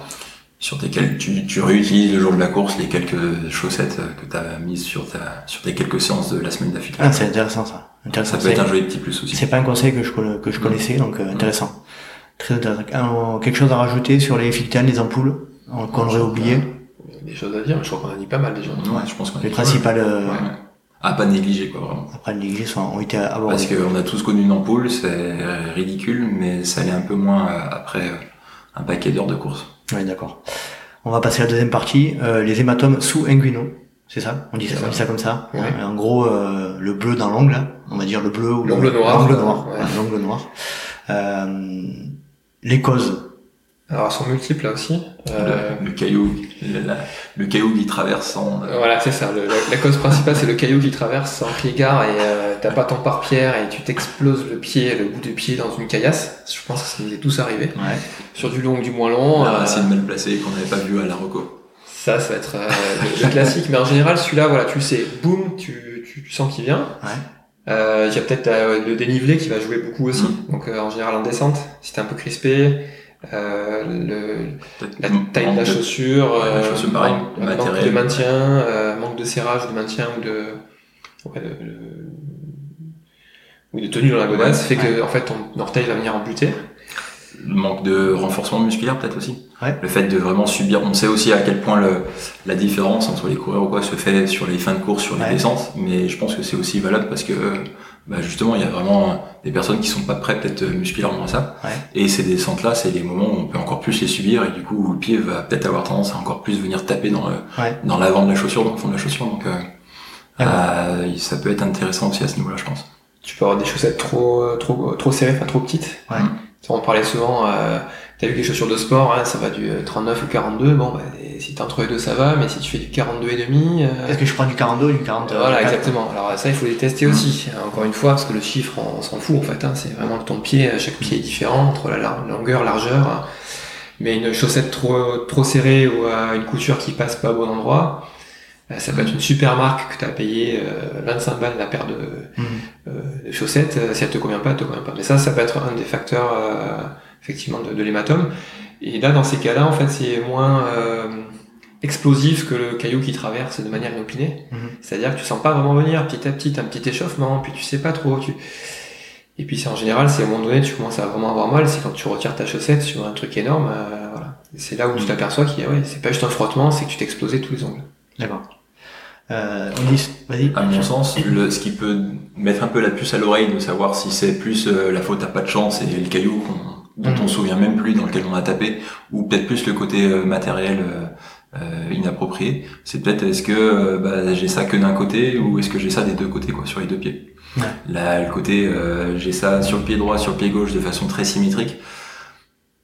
Sur tes quel- tu, tu réutilises le jour de la course les quelques chaussettes euh, que tu as mises sur ta sur tes quelques séances de la semaine d'affilée. Ah, c'est intéressant ça. Intéressant. ça peut être un joli petit plus aussi. C'est pas un conseil que je, que je connaissais, donc euh, intéressant. Très intéressant. Quelque chose à rajouter sur les fictanes, les ampoules, euh, qu'on aurait oublié? Il y a Des choses à dire, mais je crois qu'on a dit pas mal déjà. Ouais, je pense qu'on Les principales euh, Ouais. À pas négliger quoi vraiment. le négligé sont, ont été abordées. Parce qu'on a tous connu une ampoule, c'est ridicule, mais ça l'est un peu moins après un paquet d'heures de course. Oui, d'accord. On va passer à la deuxième partie, euh, les hématomes sous-inguinaux. C'est ça on dit ça, on dit ça comme ça. Ouais. En gros, euh, le bleu dans l'ongle, là. on va dire le bleu ou le- L'ongle noir. L'ongle noir. Ouais. l'ongle noir. Euh, les causes. Alors elles sont multiples là aussi. Euh, Le, le caillou, le, la- le caillou qui traverse en. Voilà, c'est ça. Le- la, la cause principale, c'est le caillou qui traverse en pied-gare et t'as pas ton par pierre et tu t'exploses le pied, le bout du pied dans une caillasse. Je pense que ça nous est tous arrivé. Ouais. Sur du long ou du moins long. Ah, euh, c'est une mal placée qu'on n'avait pas vu à la Roco. ça, ça va être euh, le, classique. Mais en général, celui-là, voilà, tu le sais, boum, tu, tu, tu sens qu'il vient. Ouais. Euh, il y a peut-être euh, le dénivelé qui va jouer beaucoup aussi. Mm. Donc euh, en général en descente, si t'es un peu crispé, euh, le, la taille de la de- chaussure, Ouais, la chaussure, pareil, manque, de maintien, euh, manque de serrage de maintien ou de, ouais, de, de- oui, de tenue dans la godasse, fait que en fait ton orteil va venir en buter. Le manque de renforcement musculaire peut-être aussi. Ouais. Le fait de vraiment subir. On sait aussi à quel point le, la différence entre les coureurs ou quoi se fait sur les fins de course, sur les Ouais. descentes. Mais je pense que c'est aussi valable parce que bah, justement il y a vraiment des personnes qui sont pas prêtes peut-être musculairement à ça. Ouais. Et ces descentes là, c'est les moments où on peut encore plus les subir et du coup où le pied va peut-être avoir tendance à encore plus venir taper dans le Ouais. dans l'avant de la chaussure, dans le fond de la chaussure. Donc euh, D'accord. euh, ça peut être intéressant aussi à ce niveau-là, je pense. Tu peux avoir des chaussettes trop trop trop serrées, enfin trop petites. Ouais. Ça, On parlait souvent, euh, t'as vu que les chaussures de sport, hein, ça va du euh, 39 ou 42, bon bah, si t'es entre les deux ça va, mais si tu fais du 42 et demi, euh, Est-ce que je prends du 42 ou du 40 Voilà, exactement. Alors ça, il faut les tester aussi. Encore une fois, parce que le chiffre, on, s'en fout en fait. Hein. C'est vraiment ton pied. Chaque pied est différent entre la lar- longueur, largeur. Mais une chaussette trop trop serrée ou euh, une couture qui passe pas au bon endroit, euh, ça peut être une super marque que tu as payé euh, 25 balles la paire de, Mhm. euh, de chaussettes. Euh, Si elle te convient pas, elle te convient pas. Mais ça, ça peut être un des facteurs euh, effectivement de, de l'hématome. Et là, dans ces cas-là, en fait, c'est moins euh, explosif que le caillou qui traverse de manière inopinée. Mhm. C'est-à-dire que tu sens pas vraiment venir petit à petit, un petit échauffement, puis tu sais pas trop. Tu... Et puis c'est en général, c'est à un moment donné, tu commences à vraiment avoir mal, c'est quand tu retires ta chaussette sur un truc énorme. euh, voilà. C'est là où tu Mhm. t'aperçois qu'il y a, ouais, c'est pas juste un frottement, c'est que tu t'es explosé tous les ongles. D'accord. Euh, vas-y. À mon sens, le, ce qui peut mettre un peu la puce à l'oreille de savoir si c'est plus euh, la faute à pas de chance et le caillou qu'on- dont on se souvient même plus, dans lequel on a tapé, ou peut-être plus le côté euh, matériel euh, inapproprié, c'est peut-être est-ce que bah, j'ai ça que d'un côté ou est-ce que j'ai ça des deux côtés, quoi, sur les deux pieds? Ouais. Là, le côté euh, j'ai ça sur le pied droit, sur le pied gauche de façon très symétrique.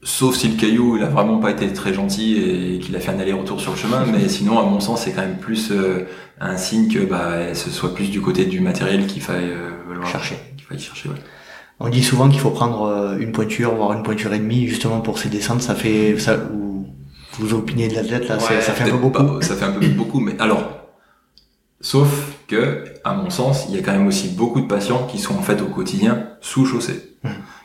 Sauf si le caillou il a vraiment pas été très gentil et qu'il a fait un aller-retour sur le chemin, mais sinon à mon sens c'est quand même plus euh, un signe que bah ce soit plus du côté du matériel qu'il faille euh, Chercher. qu'il faille chercher. Ouais. On dit souvent qu'il faut prendre euh, une pointure, voire une pointure et demie, justement pour ces descentes. Ça fait, ça, ou vous opinez de l'athlète là, Ouais, ça fait un peu beaucoup. pas- ça fait un peu beaucoup, mais alors sauf que à mon sens il y a quand même aussi beaucoup de patients qui sont en fait au quotidien sous chaussée.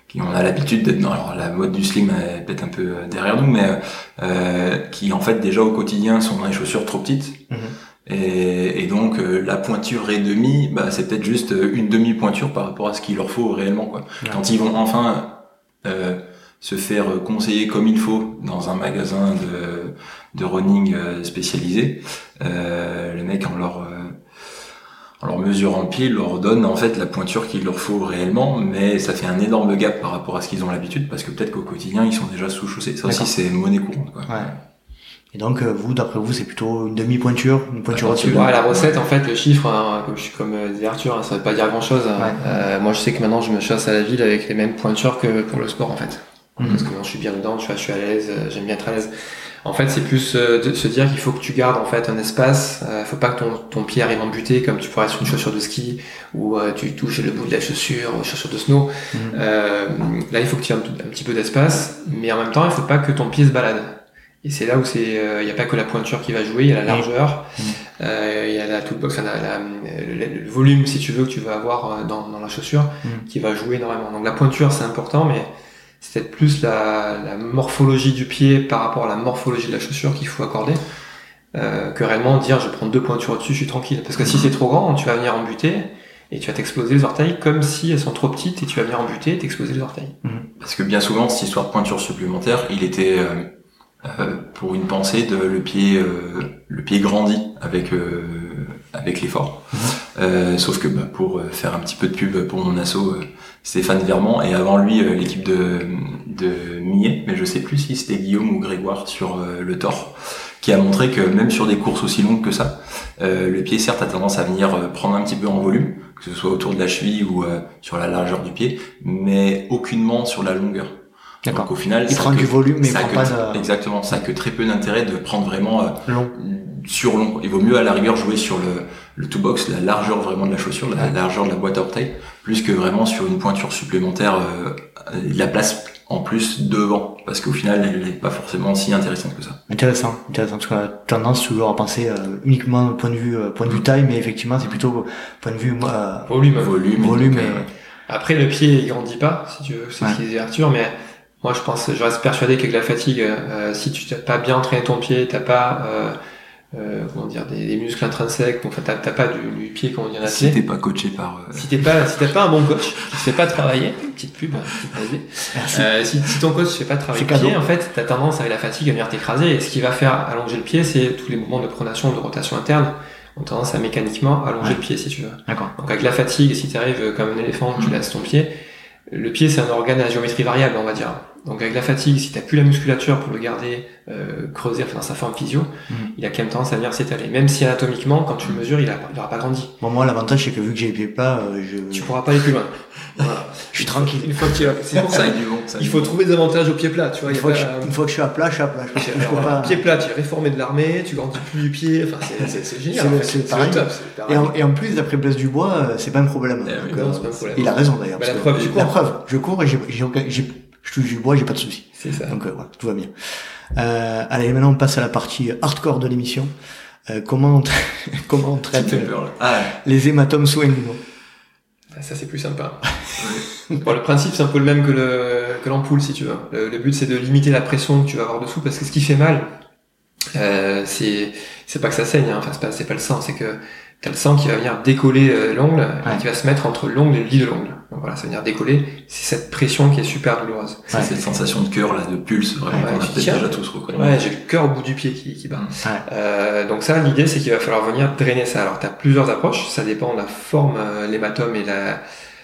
Qui on a l'habitude d'être dans alors la mode du slim est peut-être un peu euh, derrière nous mais euh, qui en fait déjà au quotidien sont dans les chaussures trop petites Mhm. et, et donc euh, la pointure et demi bah c'est peut-être juste euh, une demi pointure par rapport à ce qu'il leur faut réellement quoi Ouais. quand ils vont enfin euh, se faire conseiller comme il faut dans un magasin de, de running spécialisé euh, les mecs en leur en leur mesurant le pied, ils leur donnent en fait la pointure qu'il leur faut réellement, mais ça fait un énorme gap par rapport à ce qu'ils ont l'habitude, parce que peut-être qu'au quotidien ils sont déjà sous chaussée. Ça aussi c'est monnaie courante. Quoi. Ouais. Et donc, euh, vous, d'après vous, c'est plutôt une demi-pointure, une pointure au-dessus? Ouais, la recette, en fait, le chiffre, hein, comme je suis comme euh, disait Arthur, hein, ça veut pas dire grand chose. Ouais. moi, je sais que maintenant, je me chasse à la ville avec les mêmes pointures que pour le sport, en fait. Mhm. Parce que maintenant, je suis bien dedans, tu vois, je suis à l'aise, euh, j'aime bien être à l'aise. En fait, c'est plus euh, de se dire qu'il faut que tu gardes en fait un espace. Euh, faut pas que ton, ton pied arrive en butée comme tu pourrais sur une chaussure de ski ou euh, tu touches le bout de la chaussure ou chaussure de snow. Mhm. Euh, là, il faut que tu aies un, petit peu d'espace, mais en même temps, il faut pas que ton pied se balade. Et c'est là où c'est, il n'y a pas que la pointure qui va jouer, il y a la largeur, Mhm. euh, il y a la toute box, enfin, la- la- le, le volume si tu veux que tu vas avoir dans, dans la chaussure Mhm. qui va jouer énormément. Donc la pointure c'est important, mais c'est peut-être plus la, morphologie du pied par rapport à la morphologie de la chaussure qu'il faut accorder. Euh, que réellement dire je prends deux pointures au-dessus, je suis tranquille. Parce que si c'est trop grand, tu vas venir en buter et tu vas t'exploser les orteils comme si elles sont trop petites et tu vas venir en buter et t'exploser les orteils. Parce que bien souvent, cette histoire de pointure supplémentaire, il était euh, euh, pour une pensée de le pied, euh, le pied grandit avec avec l'effort. Euh, sauf que bah, pour euh, faire un petit peu de pub pour mon asso, euh, Stéphane Vermand et avant lui euh, l'équipe de de Millet, mais je sais plus si c'était Guillaume ou Grégoire sur euh, le Thor, qui a montré que même sur des courses aussi longues que ça, euh, le pied certes a tendance à venir prendre un petit peu en volume, que ce soit autour de la cheville ou euh, sur la largeur du pied, mais aucunement sur la longueur. D'accord. Donc au final, Il prend du volume, mais il prend que pas tr- de exactement, ça a que très peu d'intérêt de prendre vraiment euh, long. Sur long. Il vaut mieux à la rigueur jouer sur le, le two box, la largeur vraiment de la chaussure, la largeur de la boîte à orteils, plus que vraiment sur une pointure supplémentaire, euh, la place en plus devant, parce qu'au final, elle n'est pas forcément si intéressante que ça. Intéressant, intéressant. En tout cas, tendance toujours à penser euh, uniquement point de vue euh, point de vue taille, mais effectivement, c'est plutôt point de vue euh, volume. Volume. volume. donc, et- euh, Après, le pied, il grandit pas, si tu veux, c'est Ouais. ce qu'il disait Arthur, mais moi, je pense, je reste persuadé qu'avec la fatigue, euh, si tu n'as pas bien entraîné ton pied, t'as pas, euh, comment dire, des, des muscles intrinsèques, donc t'as t'as pas du, du pied, comment dire, si t'es pas coaché par... euh, Si t'es pas, si t'as pas un bon coach, qui te fait pas travailler, petite pub, petite pub, Merci. euh, si, si ton coach ne fait pas travailler le pied, en fait, t'as tendance avec la fatigue à venir t'écraser, et ce qui va faire allonger le pied, c'est tous les mouvements de pronation, de rotation interne, ont tendance à mécaniquement allonger Ouais. le pied, si tu veux. D'accord. Donc avec la fatigue, si tu arrives comme un éléphant, tu laisses ton pied, le pied c'est un organe à géométrie variable, on va dire. Donc avec la fatigue, si t'as plus la musculature pour le garder euh, creusé enfin, dans sa forme physio, Mhm. il a quand même tendance à venir s'étaler. Même si anatomiquement, quand tu le mesures, il, a, il aura pas grandi. Bon, moi, l'avantage, c'est que vu que j'ai les pieds plats, euh, je, Tu pourras pas aller plus loin. Voilà. je suis tranquille. Une fois que tu as... C'est pour ça du vent, ça il faut trouver des avantages au pied plat, tu vois. Une il fois, que pas- je, une fois que je suis à plat, je suis à plat. Je je peux Alors, pas... Pied plat, tu es réformé de l'armée, tu grandis plus du pied, enfin c'est- c'est c'est génial. C'est en fait. Et en, et en plus, d'après Blaise Dubois, euh, c'est pas un problème. Eh oui, Donc, non, euh, c'est pas un problème. il a raison d'ailleurs. Bah, la preuve, cours. je cours et j'ai- je touche du bois, j'ai pas de soucis. C'est ça. Donc euh, voilà, tout va bien. Euh, allez, maintenant on passe à la partie hardcore de l'émission. Euh, comment on, comment on traite euh, peur. Ah, les hématomes sous-inguinaux Ah, Ça c'est plus sympa. Bon, le principe c'est un peu le même que le que l'ampoule si tu veux. Le, le but c'est de limiter la pression que tu vas avoir dessous parce que ce qui fait mal, euh, c'est c'est pas que ça saigne, hein. enfin c'est pas c'est pas le sang, c'est que t'as le sang qui va venir décoller euh, l'ongle Ouais. et qui va se mettre entre l'ongle et le lit de l'ongle. Donc voilà, ça va venir décoller. C'est cette pression qui est super douloureuse. c'est Ouais. cette sensation de cœur, là, de pulse, vraiment, Ouais, qu'on a tu peut-être tiens. déjà tous reconnu. Ouais, j'ai le cœur au bout du pied qui, qui bat. Ouais. Euh, donc ça, l'idée, c'est qu'il va falloir venir drainer ça. Alors, tu as plusieurs approches. Ça dépend de la forme, euh, l'hématome et la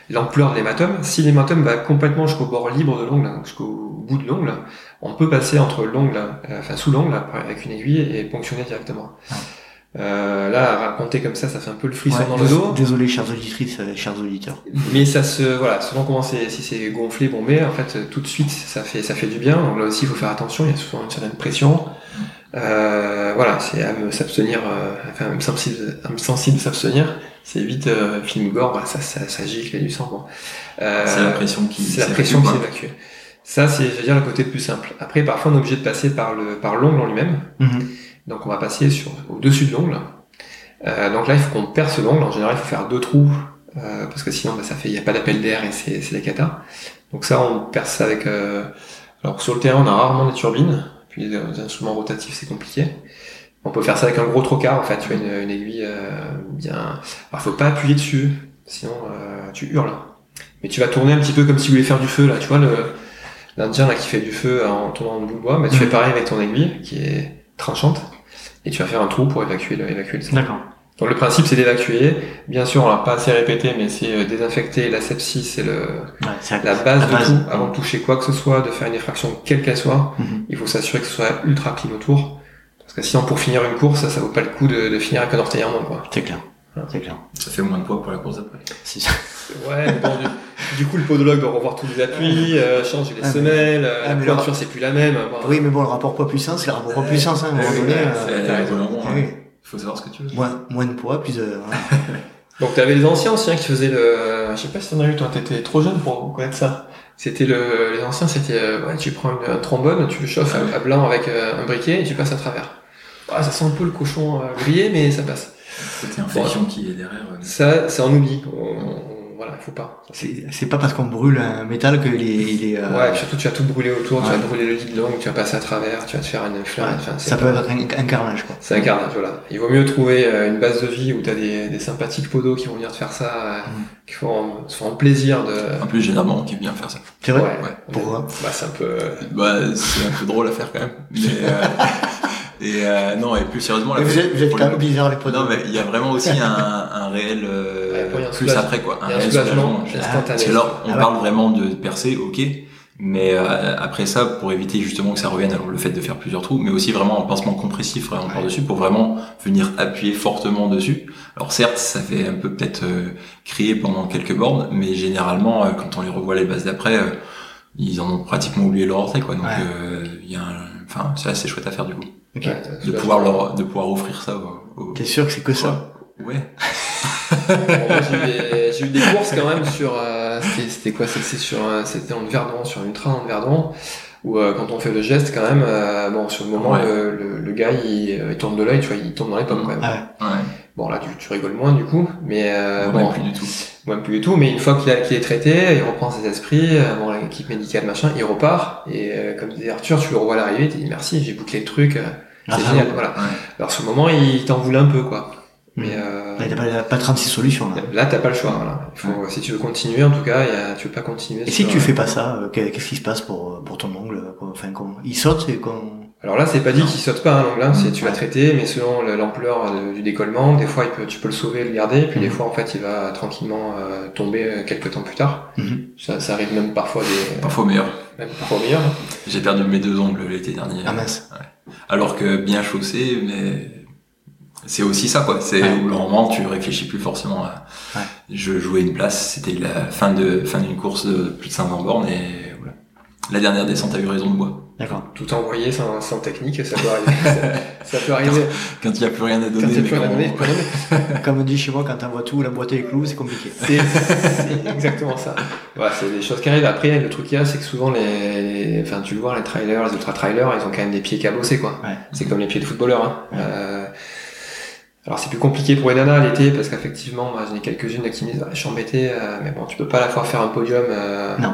l'ampleur de l'hématome. Si l'hématome va complètement jusqu'au bord libre de l'ongle, jusqu'au bout de l'ongle, on peut passer entre l'ongle, euh, enfin sous l'ongle, avec une aiguille et ponctionner directement. Euh, là, raconter comme ça, ça fait un peu le frisson Ouais, dans le dos. Désolé, chers auditrices, euh, chers auditeurs. Mais ça se, voilà, selon comment c'est, si c'est gonflé, bombé, en fait, tout de suite, ça fait, ça fait du bien. Donc là aussi, il faut faire attention. Il y a souvent une certaine pression. Euh, voilà, c'est à me s'abstenir, euh, enfin, à me sensible, à me sensible s'abstenir. C'est vite euh, film gore, bah, ça, ça, ça gicle, du sang. Bon. Euh, C'est la pression qui c'est la pression qui s'évacue. Ça, c'est, je veux dire, le côté le plus simple. Après, parfois, on est obligé de passer par le, par l'ongle en lui-même. Mhm. Donc on va passer sur au-dessus de l'ongle. Euh, donc là il faut qu'on perce l'ongle. En général il faut faire deux trous euh, parce que sinon bah, ça fait il y a pas d'appel d'air et c'est c'est la cata. Donc ça on perce ça avec. euh, Alors sur le terrain on a rarement des turbines. Puis les, les instruments rotatifs c'est compliqué. On peut faire ça avec un gros trocard en fait. Tu as une, une aiguille euh, bien. Alors faut pas appuyer dessus sinon euh, tu hurles. Mais tu vas tourner un petit peu comme si tu voulais faire du feu là. Tu vois le l'Indien là qui fait du feu en tournant en bout de bois. Bah, tu Mhm. fais pareil avec ton aiguille qui est tranchante et tu vas faire un trou pour évacuer le, évacuer le sang. D'accord. Donc le principe c'est d'évacuer. Bien sûr, on l'a pas assez répété, mais c'est euh, désinfecter la sepsie, c'est le Ouais, la base La de base. tout. Avant de toucher quoi que ce soit, de faire une effraction quelle qu'elle soit, Mhm. il faut s'assurer que ce soit ultra clean autour. Parce que sinon, pour finir une course, ça, ça vaut pas le coup de, de finir avec un orteil en moins, quoi. C'est clair. C'est clair. Ça fait moins de poids pour la course d'après. Ça. Ouais, mais bon, du, du coup, le podologue doit revoir tous les appuis, euh, changer les Ah, semelles, euh, ah, la mais pointure c'est plus la même. Bon, Oui, mais bon, le rapport poids-puissance, c'est le rapport poids-puissance, hein, à un moment oui, donné. Euh, c'est- hein. Faut savoir ce que tu veux. moins, moins de poids, plus de... voilà. Donc t'avais les anciens aussi hein, qui faisaient le, je sais pas si t'en as eu, toi t'étais trop jeune pour connaître ça. C'était le, les anciens c'était, euh, ouais, tu prends une, un trombone, tu le chauffes à, à blanc avec euh, un briquet et tu passes à travers. Ouais, ça sent un peu le cochon euh, grillé, mais ça passe. C'était infection qui est derrière. euh, Ça, oublie. On, on- voilà, il faut pas. C'est c'est pas parce qu'on brûle un métal que les... les euh, Ouais, surtout tu vas tout brûler autour, tu vas brûler le lit de l'ongle, tu vas passer à travers, tu vas te faire une flamme. ouais, enfin, c'est ça pas- peut être un, un carnage, quoi. C'est un carnage, voilà. Il vaut mieux trouver euh, une base de vie où tu as des, des sympathiques podos qui vont venir te faire ça, euh, Mm. qui font, se font plaisir de... En plus, généralement, on kiffe bien faire ça. C'est vrai Ouais. Ouais. Pourquoi? Bah, c'est un peu... euh, Bah, c'est un peu drôle à faire quand même. Mais, euh, et euh, non, et plus sérieusement, Mais vous êtes, vous êtes pour quand même bizarre, les. Non, mais il y a vraiment aussi un, un réel euh, Ouais, plus après quoi. Un réel soulagement. Parce que là, on Ah ouais. parle vraiment de percer, ok. Mais euh, après ça, pour éviter justement que ça revienne, alors le fait de faire plusieurs trous, mais aussi vraiment un pincement compressif vraiment par-dessus pour vraiment venir appuyer fortement dessus. Alors certes, ça fait un peu peut-être euh, crier pendant quelques bornes, mais généralement, euh, quand on les revoit les bases d'après, euh, ils en ont pratiquement oublié leur orteil quoi. Donc Ouais. euh, il y a un... enfin, c'est assez chouette à faire du coup. De pouvoir leur, de pouvoir offrir ça. Au, au- T'es sûr que c'est que ça Ouais. Bon, moi, j'ai eu des- j'ai eu des courses quand même sur. euh, c'était- quoi C'était sur. euh, C'était en Verdon, sur une train en Verdon. Où euh, quand on fait le geste, quand même, euh, bon, sur le moment, Ouais. le, le, le gars, il, euh, il tourne de l'œil, tu vois, il tombe dans les pommes quand même. Ah ouais. Ouais. Bon, là, tu, tu rigoles moins du coup, mais euh, Moi, bon, même plus du tout. Moi, plus du tout, mais une fois qu'il a- qu'il est traité, il reprend ses esprits, euh, bon, l'équipe médicale, machin, il repart, et euh, comme disait Arthur, tu le revois à l'arrivée, tu dis merci, j'ai bouclé le truc, euh, c'est Ah, génial, voilà. Ouais. Alors, sur le moment, il t'en voulait un peu, quoi. Mais Mhm. euh, Là, t'as pas, pas 36 solutions, là. là, t'as pas le choix, voilà. Il faut, Si tu veux continuer, en tout cas, y a, tu veux pas continuer. Et si tu fais pas ça, euh, qu'est- qu'est-ce qui se passe pour, pour ton ongle Enfin, comment Il saute et qu'on... Alors là, c'est pas dit qu'il saute pas, hein, donc là, c'est, tu l'as traité, mais selon le- l'ampleur euh, du décollement, des fois, il peut, tu peux le sauver, le garder, puis des Mhm. fois, en fait, il va tranquillement euh, tomber euh, quelques temps plus tard. Mhm. Ça, ça arrive même parfois des, Parfois meilleur. même parfois meilleur. hein. J'ai perdu mes deux ongles l'été dernier. Ah mince. Alors que bien chaussé, mais c'est aussi ça quoi. C'est Ouais. d'un moment tu réfléchis plus forcément à. Ouais. Je jouais une place, c'était la fin de fin d'une course de plus de 500 bornes et voilà. La dernière descente a eu raison de moi. D'accord. tout envoyer sans, sans technique, ça peut arriver. ça, ça peut arriver. Quand il n'y a plus rien à donner. Quand il n'y a plus rien à donner. Comme on dit chez moi, quand t'envoies tout, la boîte et les clous, c'est compliqué. C'est exactement ça. Voilà, c'est des choses qui arrivent. Après, le truc qu'il y a, c'est que souvent les, enfin, tu le vois, les trailers, les ultra trailers, ils ont quand même des pieds cabossés, quoi. Ouais. C'est comme les pieds de footballeur. Hein. Ouais. Euh, alors c'est plus compliqué pour les nanas l'été parce qu'effectivement, moi j'en ai quelques-unes qui me disent ah, je suis embêté, euh, mais bon tu peux pas à la fois faire un podium, euh, Non.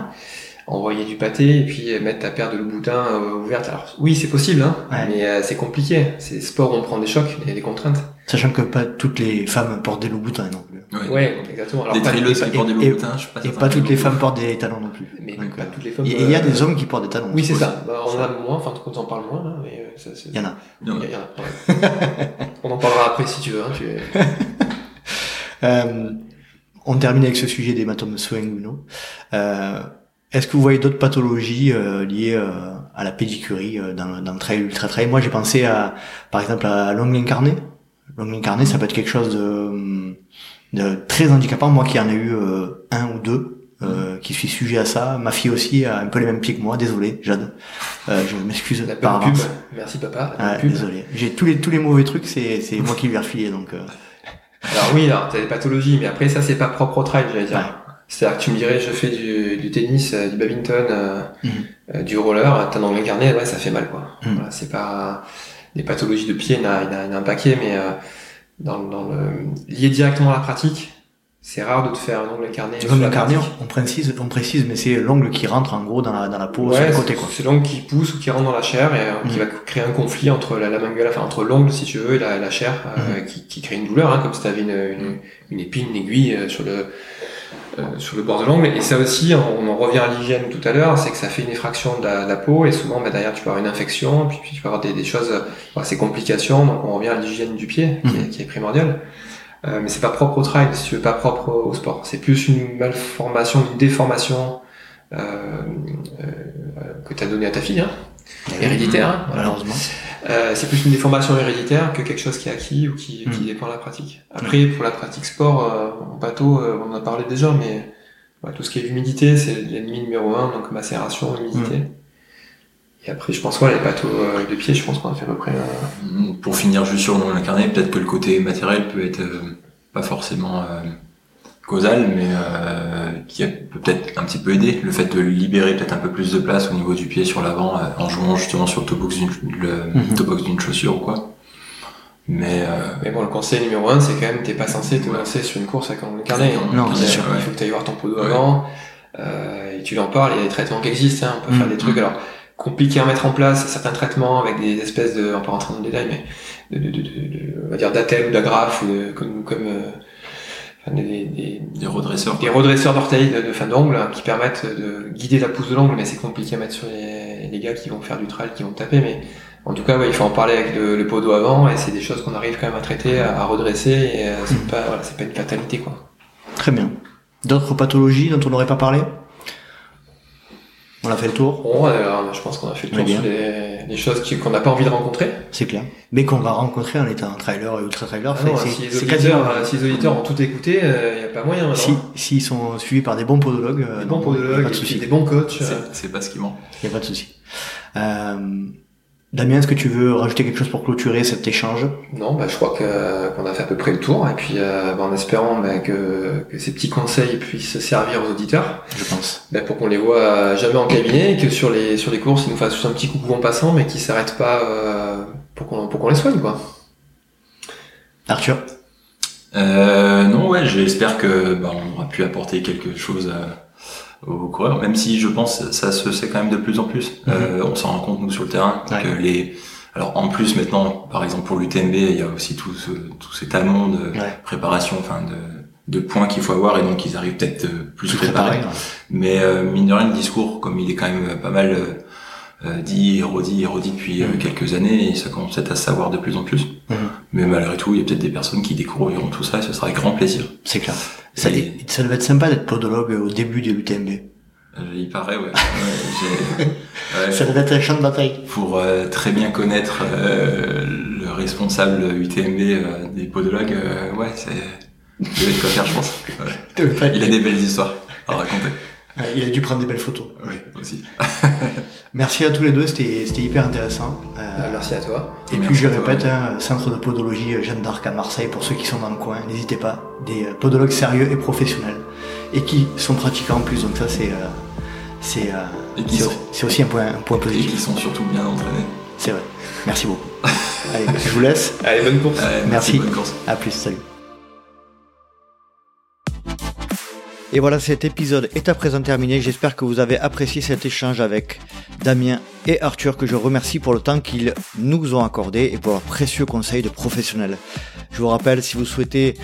Envoyer du pâté et puis mettre ta paire de Louboutin euh, ouverte. Alors oui c'est possible, hein, Ouais. mais euh, c'est compliqué. C'est sport où on prend des chocs et des contraintes. Sachant que pas toutes les femmes portent des loups-boutins non plus. Ouais. Ouais, exactement. Alors Des pas, trileuses qui portent des Louboutins, je suis pas Et pas toutes les femmes portent des talons non plus. mais Donc, pas euh, toutes les femmes. Et et il y a euh, des hommes qui portent des talons. Oui c'est ça. Bah, on en a moins, enfin on en parle moins, hein, mais euh, ça, Il y en a. Non, Il y a- il y en a, ouais. on en parlera après si tu veux. Hein, tu... Euh, on termine avec ce sujet d'hématome inguinaux. Euh, Est-ce que vous voyez d'autres pathologies euh, liées euh, à la pédicurie euh, dans, dans le trail ultra trail Moi, j'ai pensé à, par exemple, à l'ongle incarné. L'ongle incarné, ça peut être quelque chose de, de très handicapant. Moi, qui en ai eu euh, un ou deux, euh, qui suis sujet à ça. Ma fille aussi a un peu les mêmes pieds que moi. Désolé, Jade. Euh, je m'excuse par pub. avance. Merci papa. Pub. désolé. J'ai tous les tous les mauvais trucs, c'est c'est moi qui lui ai refilé donc. euh, Alors oui, alors t'as des pathologies, mais après ça c'est pas propre au trail, j'allais dire. Ouais. C'est-à-dire que tu me dirais, je fais du, du tennis, euh, du badminton, euh, Mhm. euh, du roller, t'as dans le carnet, ouais, ça fait mal, quoi. Mhm. Voilà, c'est pas des pathologies de pied, il y en a, il y en un paquet, mais euh, dans, dans le lié directement à la pratique, c'est rare de te faire un ongle incarné. L'ongle incarné, on précise, on précise, mais c'est l'ongle qui rentre en gros dans la, dans la peau sur le côté quoi. c'est l'ongle qui pousse ou qui rentre dans la chair et qui Mhm. va créer un conflit entre la, la enfin entre l'ongle si tu veux et la, la chair, euh, qui, qui crée une douleur, hein, comme si tu avais une, une, une épine, une aiguille euh, sur le sur le bord de l'ongle. Et ça aussi, on, on en revient à l'hygiène tout à l'heure, c'est que ça fait une effraction de la, de la peau et souvent bah, derrière tu peux avoir une infection, puis, puis tu peux avoir des, des choses, euh, voilà, ces complications. Donc on revient à l'hygiène du pied qui, est, qui est primordiale. Euh, mais c'est pas propre au trail, si tu veux, pas propre au, au sport. C'est plus une malformation, une déformation euh, euh, que tu as donnée à ta fille, hein, héréditaire. hein, voilà. Euh, c'est plus une déformation héréditaire que quelque chose qui est acquis ou qui, qui Mm. dépend de la pratique. Après, pour la pratique sport, euh, en bateau, euh, on en a parlé déjà, mais tout ce qui est l'humidité, c'est l'ennemi numéro un, donc macération, humidité. Mm. Et après, je pense, ouais, les bateaux euh, de pied, je pense qu'on a fait à peu près... euh, Pour finir juste sur l'ongle incarné, peut-être que le côté matériel peut être euh, pas forcément causal, mais euh, qui a- peut peut-être un petit peu aider. Le fait de libérer peut-être un peu plus de place au niveau du pied sur l'avant, euh, en jouant justement sur le toe box d'une Mhm. box d'une chaussure ou quoi. Mais euh, Mais bon, le conseil numéro un, c'est quand même, t'es pas censé te Ouais. lancer sur une course ongle incarné. hein. Non, Il c'est y a- sûr, Il faut que tu ailles voir ton podo avant, euh, et tu lui en parles, il y a des traitements qui existent, hein, on peut Mm. faire des trucs, alors, compliqués à mettre en place, certains traitements avec des espèces de, on peut rentrer dans le détail, mais, de, de, de, de, de- on va dire d'attelle ou d'agrafe, ou de, comme, comme, euh, des, des, des redresseurs. des redresseurs d'orteils de, de fin d'ongle hein, qui permettent de guider la pousse de l'ongle, mais c'est compliqué à mettre sur les, les gars qui vont faire du trail, qui vont taper, mais en tout cas, ouais, il faut en parler avec le, le podo avant, et c'est des choses qu'on arrive quand même à traiter, à, à redresser, et euh, c'est pas, voilà, c'est pas une fatalité, quoi. Très bien. D'autres pathologies dont on n'aurait pas parlé? On a fait le tour, Bon, alors, je pense qu'on a fait le tour bien. sur les, les choses qu'on n'a pas envie de rencontrer. c'est clair. Mais qu'on va rencontrer en étant trailer et ultra trailer, Ah non, si, les c'est auditeurs, quasiment. euh, si les auditeurs ont tout écouté, il n'y a pas moyen. Si, non s'ils sont suivis par des bons podologues, euh, des non, bons podologues, pas de et puis souci. des bons coachs. C'est euh, c'est pas ce qui manque. Il n'y a pas de souci. Euh, Damien, est-ce que tu veux rajouter quelque chose pour clôturer cet échange? Non, bah, je crois que, qu'on a fait à peu près le tour, et puis bah, en espérant bah, que, que, ces petits conseils puissent servir aux auditeurs. Je pense. Bah, pour qu'on les voit jamais en cabinet, et que sur les, sur les courses, ils nous fassent juste un petit coucou en passant, mais qu'ils s'arrêtent pas euh, pour, qu'on, pour qu'on les soigne. Quoi. Arthur? Euh, Non, ouais, j'espère que bah, on aura pu apporter quelque chose aux coureurs, même si je pense ça se sait quand même de plus en plus. Mm-hmm. euh, on s'en rend compte nous sur le terrain Ouais. que les alors en plus maintenant, par exemple pour l'UTMB, il y a aussi tout, ce, tout cet amont de Ouais. préparation, enfin de, de points qu'il faut avoir et donc ils arrivent peut-être euh, plus préparés. préparé. ouais. Mais euh, mine de rien, le discours, comme il est quand même pas mal euh, euh, dit, et redit, et redit depuis euh, Mhm. quelques années, et ça commence peut-être à se savoir de plus en plus. Mhm. Mais malgré tout, il y a peut-être des personnes qui découvriront tout ça et ce sera avec grand plaisir. C'est clair. Ça, Et- ça devait être sympa d'être podologue au début de l'UTMB. Euh, il paraît, ouais. Ouais, j'ai- ouais, Ça devait être un champ de bataille. pour euh, très bien connaître euh, le responsable UTMB euh, des podologues, ouais, c'est... Il y avait de quoi faire, je pense. Ouais. Il a des belles histoires à raconter. Ouais, Il a dû prendre des belles photos. Oui, aussi. Merci à tous les deux, c'était c'était hyper intéressant. Euh, Bah, merci à toi. Et Merci puis je répète, hein, centre de podologie euh, Jeanne d'Arc à Marseille, pour ceux qui sont dans le coin, n'hésitez pas. Des euh, podologues sérieux et professionnels. Et qui sont pratiquants en plus, donc ça c'est euh, c'est euh, c'est- aussi un point, un point Et qui positif. sont surtout bien entraînés. C'est vrai. Merci beaucoup. Allez, je vous laisse. Allez, bonne course. Ouais, Merci. Bonne course. À plus, salut. Et voilà, cet épisode est à présent terminé. J'espère que vous avez apprécié cet échange avec Damien et Arthur, que je remercie pour le temps qu'ils nous ont accordé et pour leurs précieux conseils de professionnels. Je vous rappelle, si vous souhaitez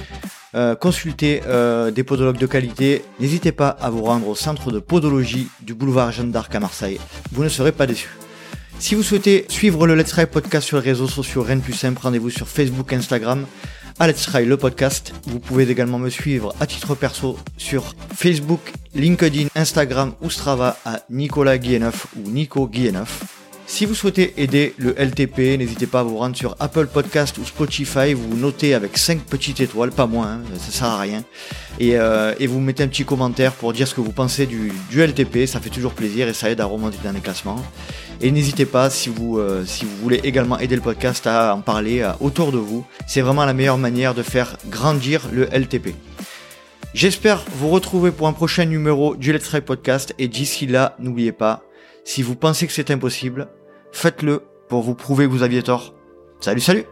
euh, consulter euh, des podologues de qualité, n'hésitez pas à vous rendre au centre de podologie du boulevard Jeanne d'Arc à Marseille. Vous ne serez pas déçus. Si vous souhaitez suivre le Let's Try podcast sur les réseaux sociaux, rien de plus simple, rendez-vous sur Facebook, Instagram, Let's Try le podcast. Vous pouvez également me suivre à titre perso sur Facebook, LinkedIn, Instagram ou Strava à Nicolas Guilleneuf ou Nico Guilleneuf. Si vous souhaitez aider le LTP, n'hésitez pas à vous rendre sur Apple Podcast ou Spotify, vous notez avec 5 petites étoiles, pas moins, hein, ça sert à rien. Et, euh, et vous mettez un petit commentaire pour dire ce que vous pensez du LTP, ça fait toujours plaisir et ça aide à remonter dans les classements. Et n'hésitez pas, si vous, euh, si vous voulez également aider le podcast, à en parler autour de vous. C'est vraiment la meilleure manière de faire grandir le LTP. J'espère vous retrouver pour un prochain numéro du Let's Try Podcast. Et d'ici là, n'oubliez pas, si vous pensez que c'est impossible, faites-le pour vous prouver que vous aviez tort. Salut, salut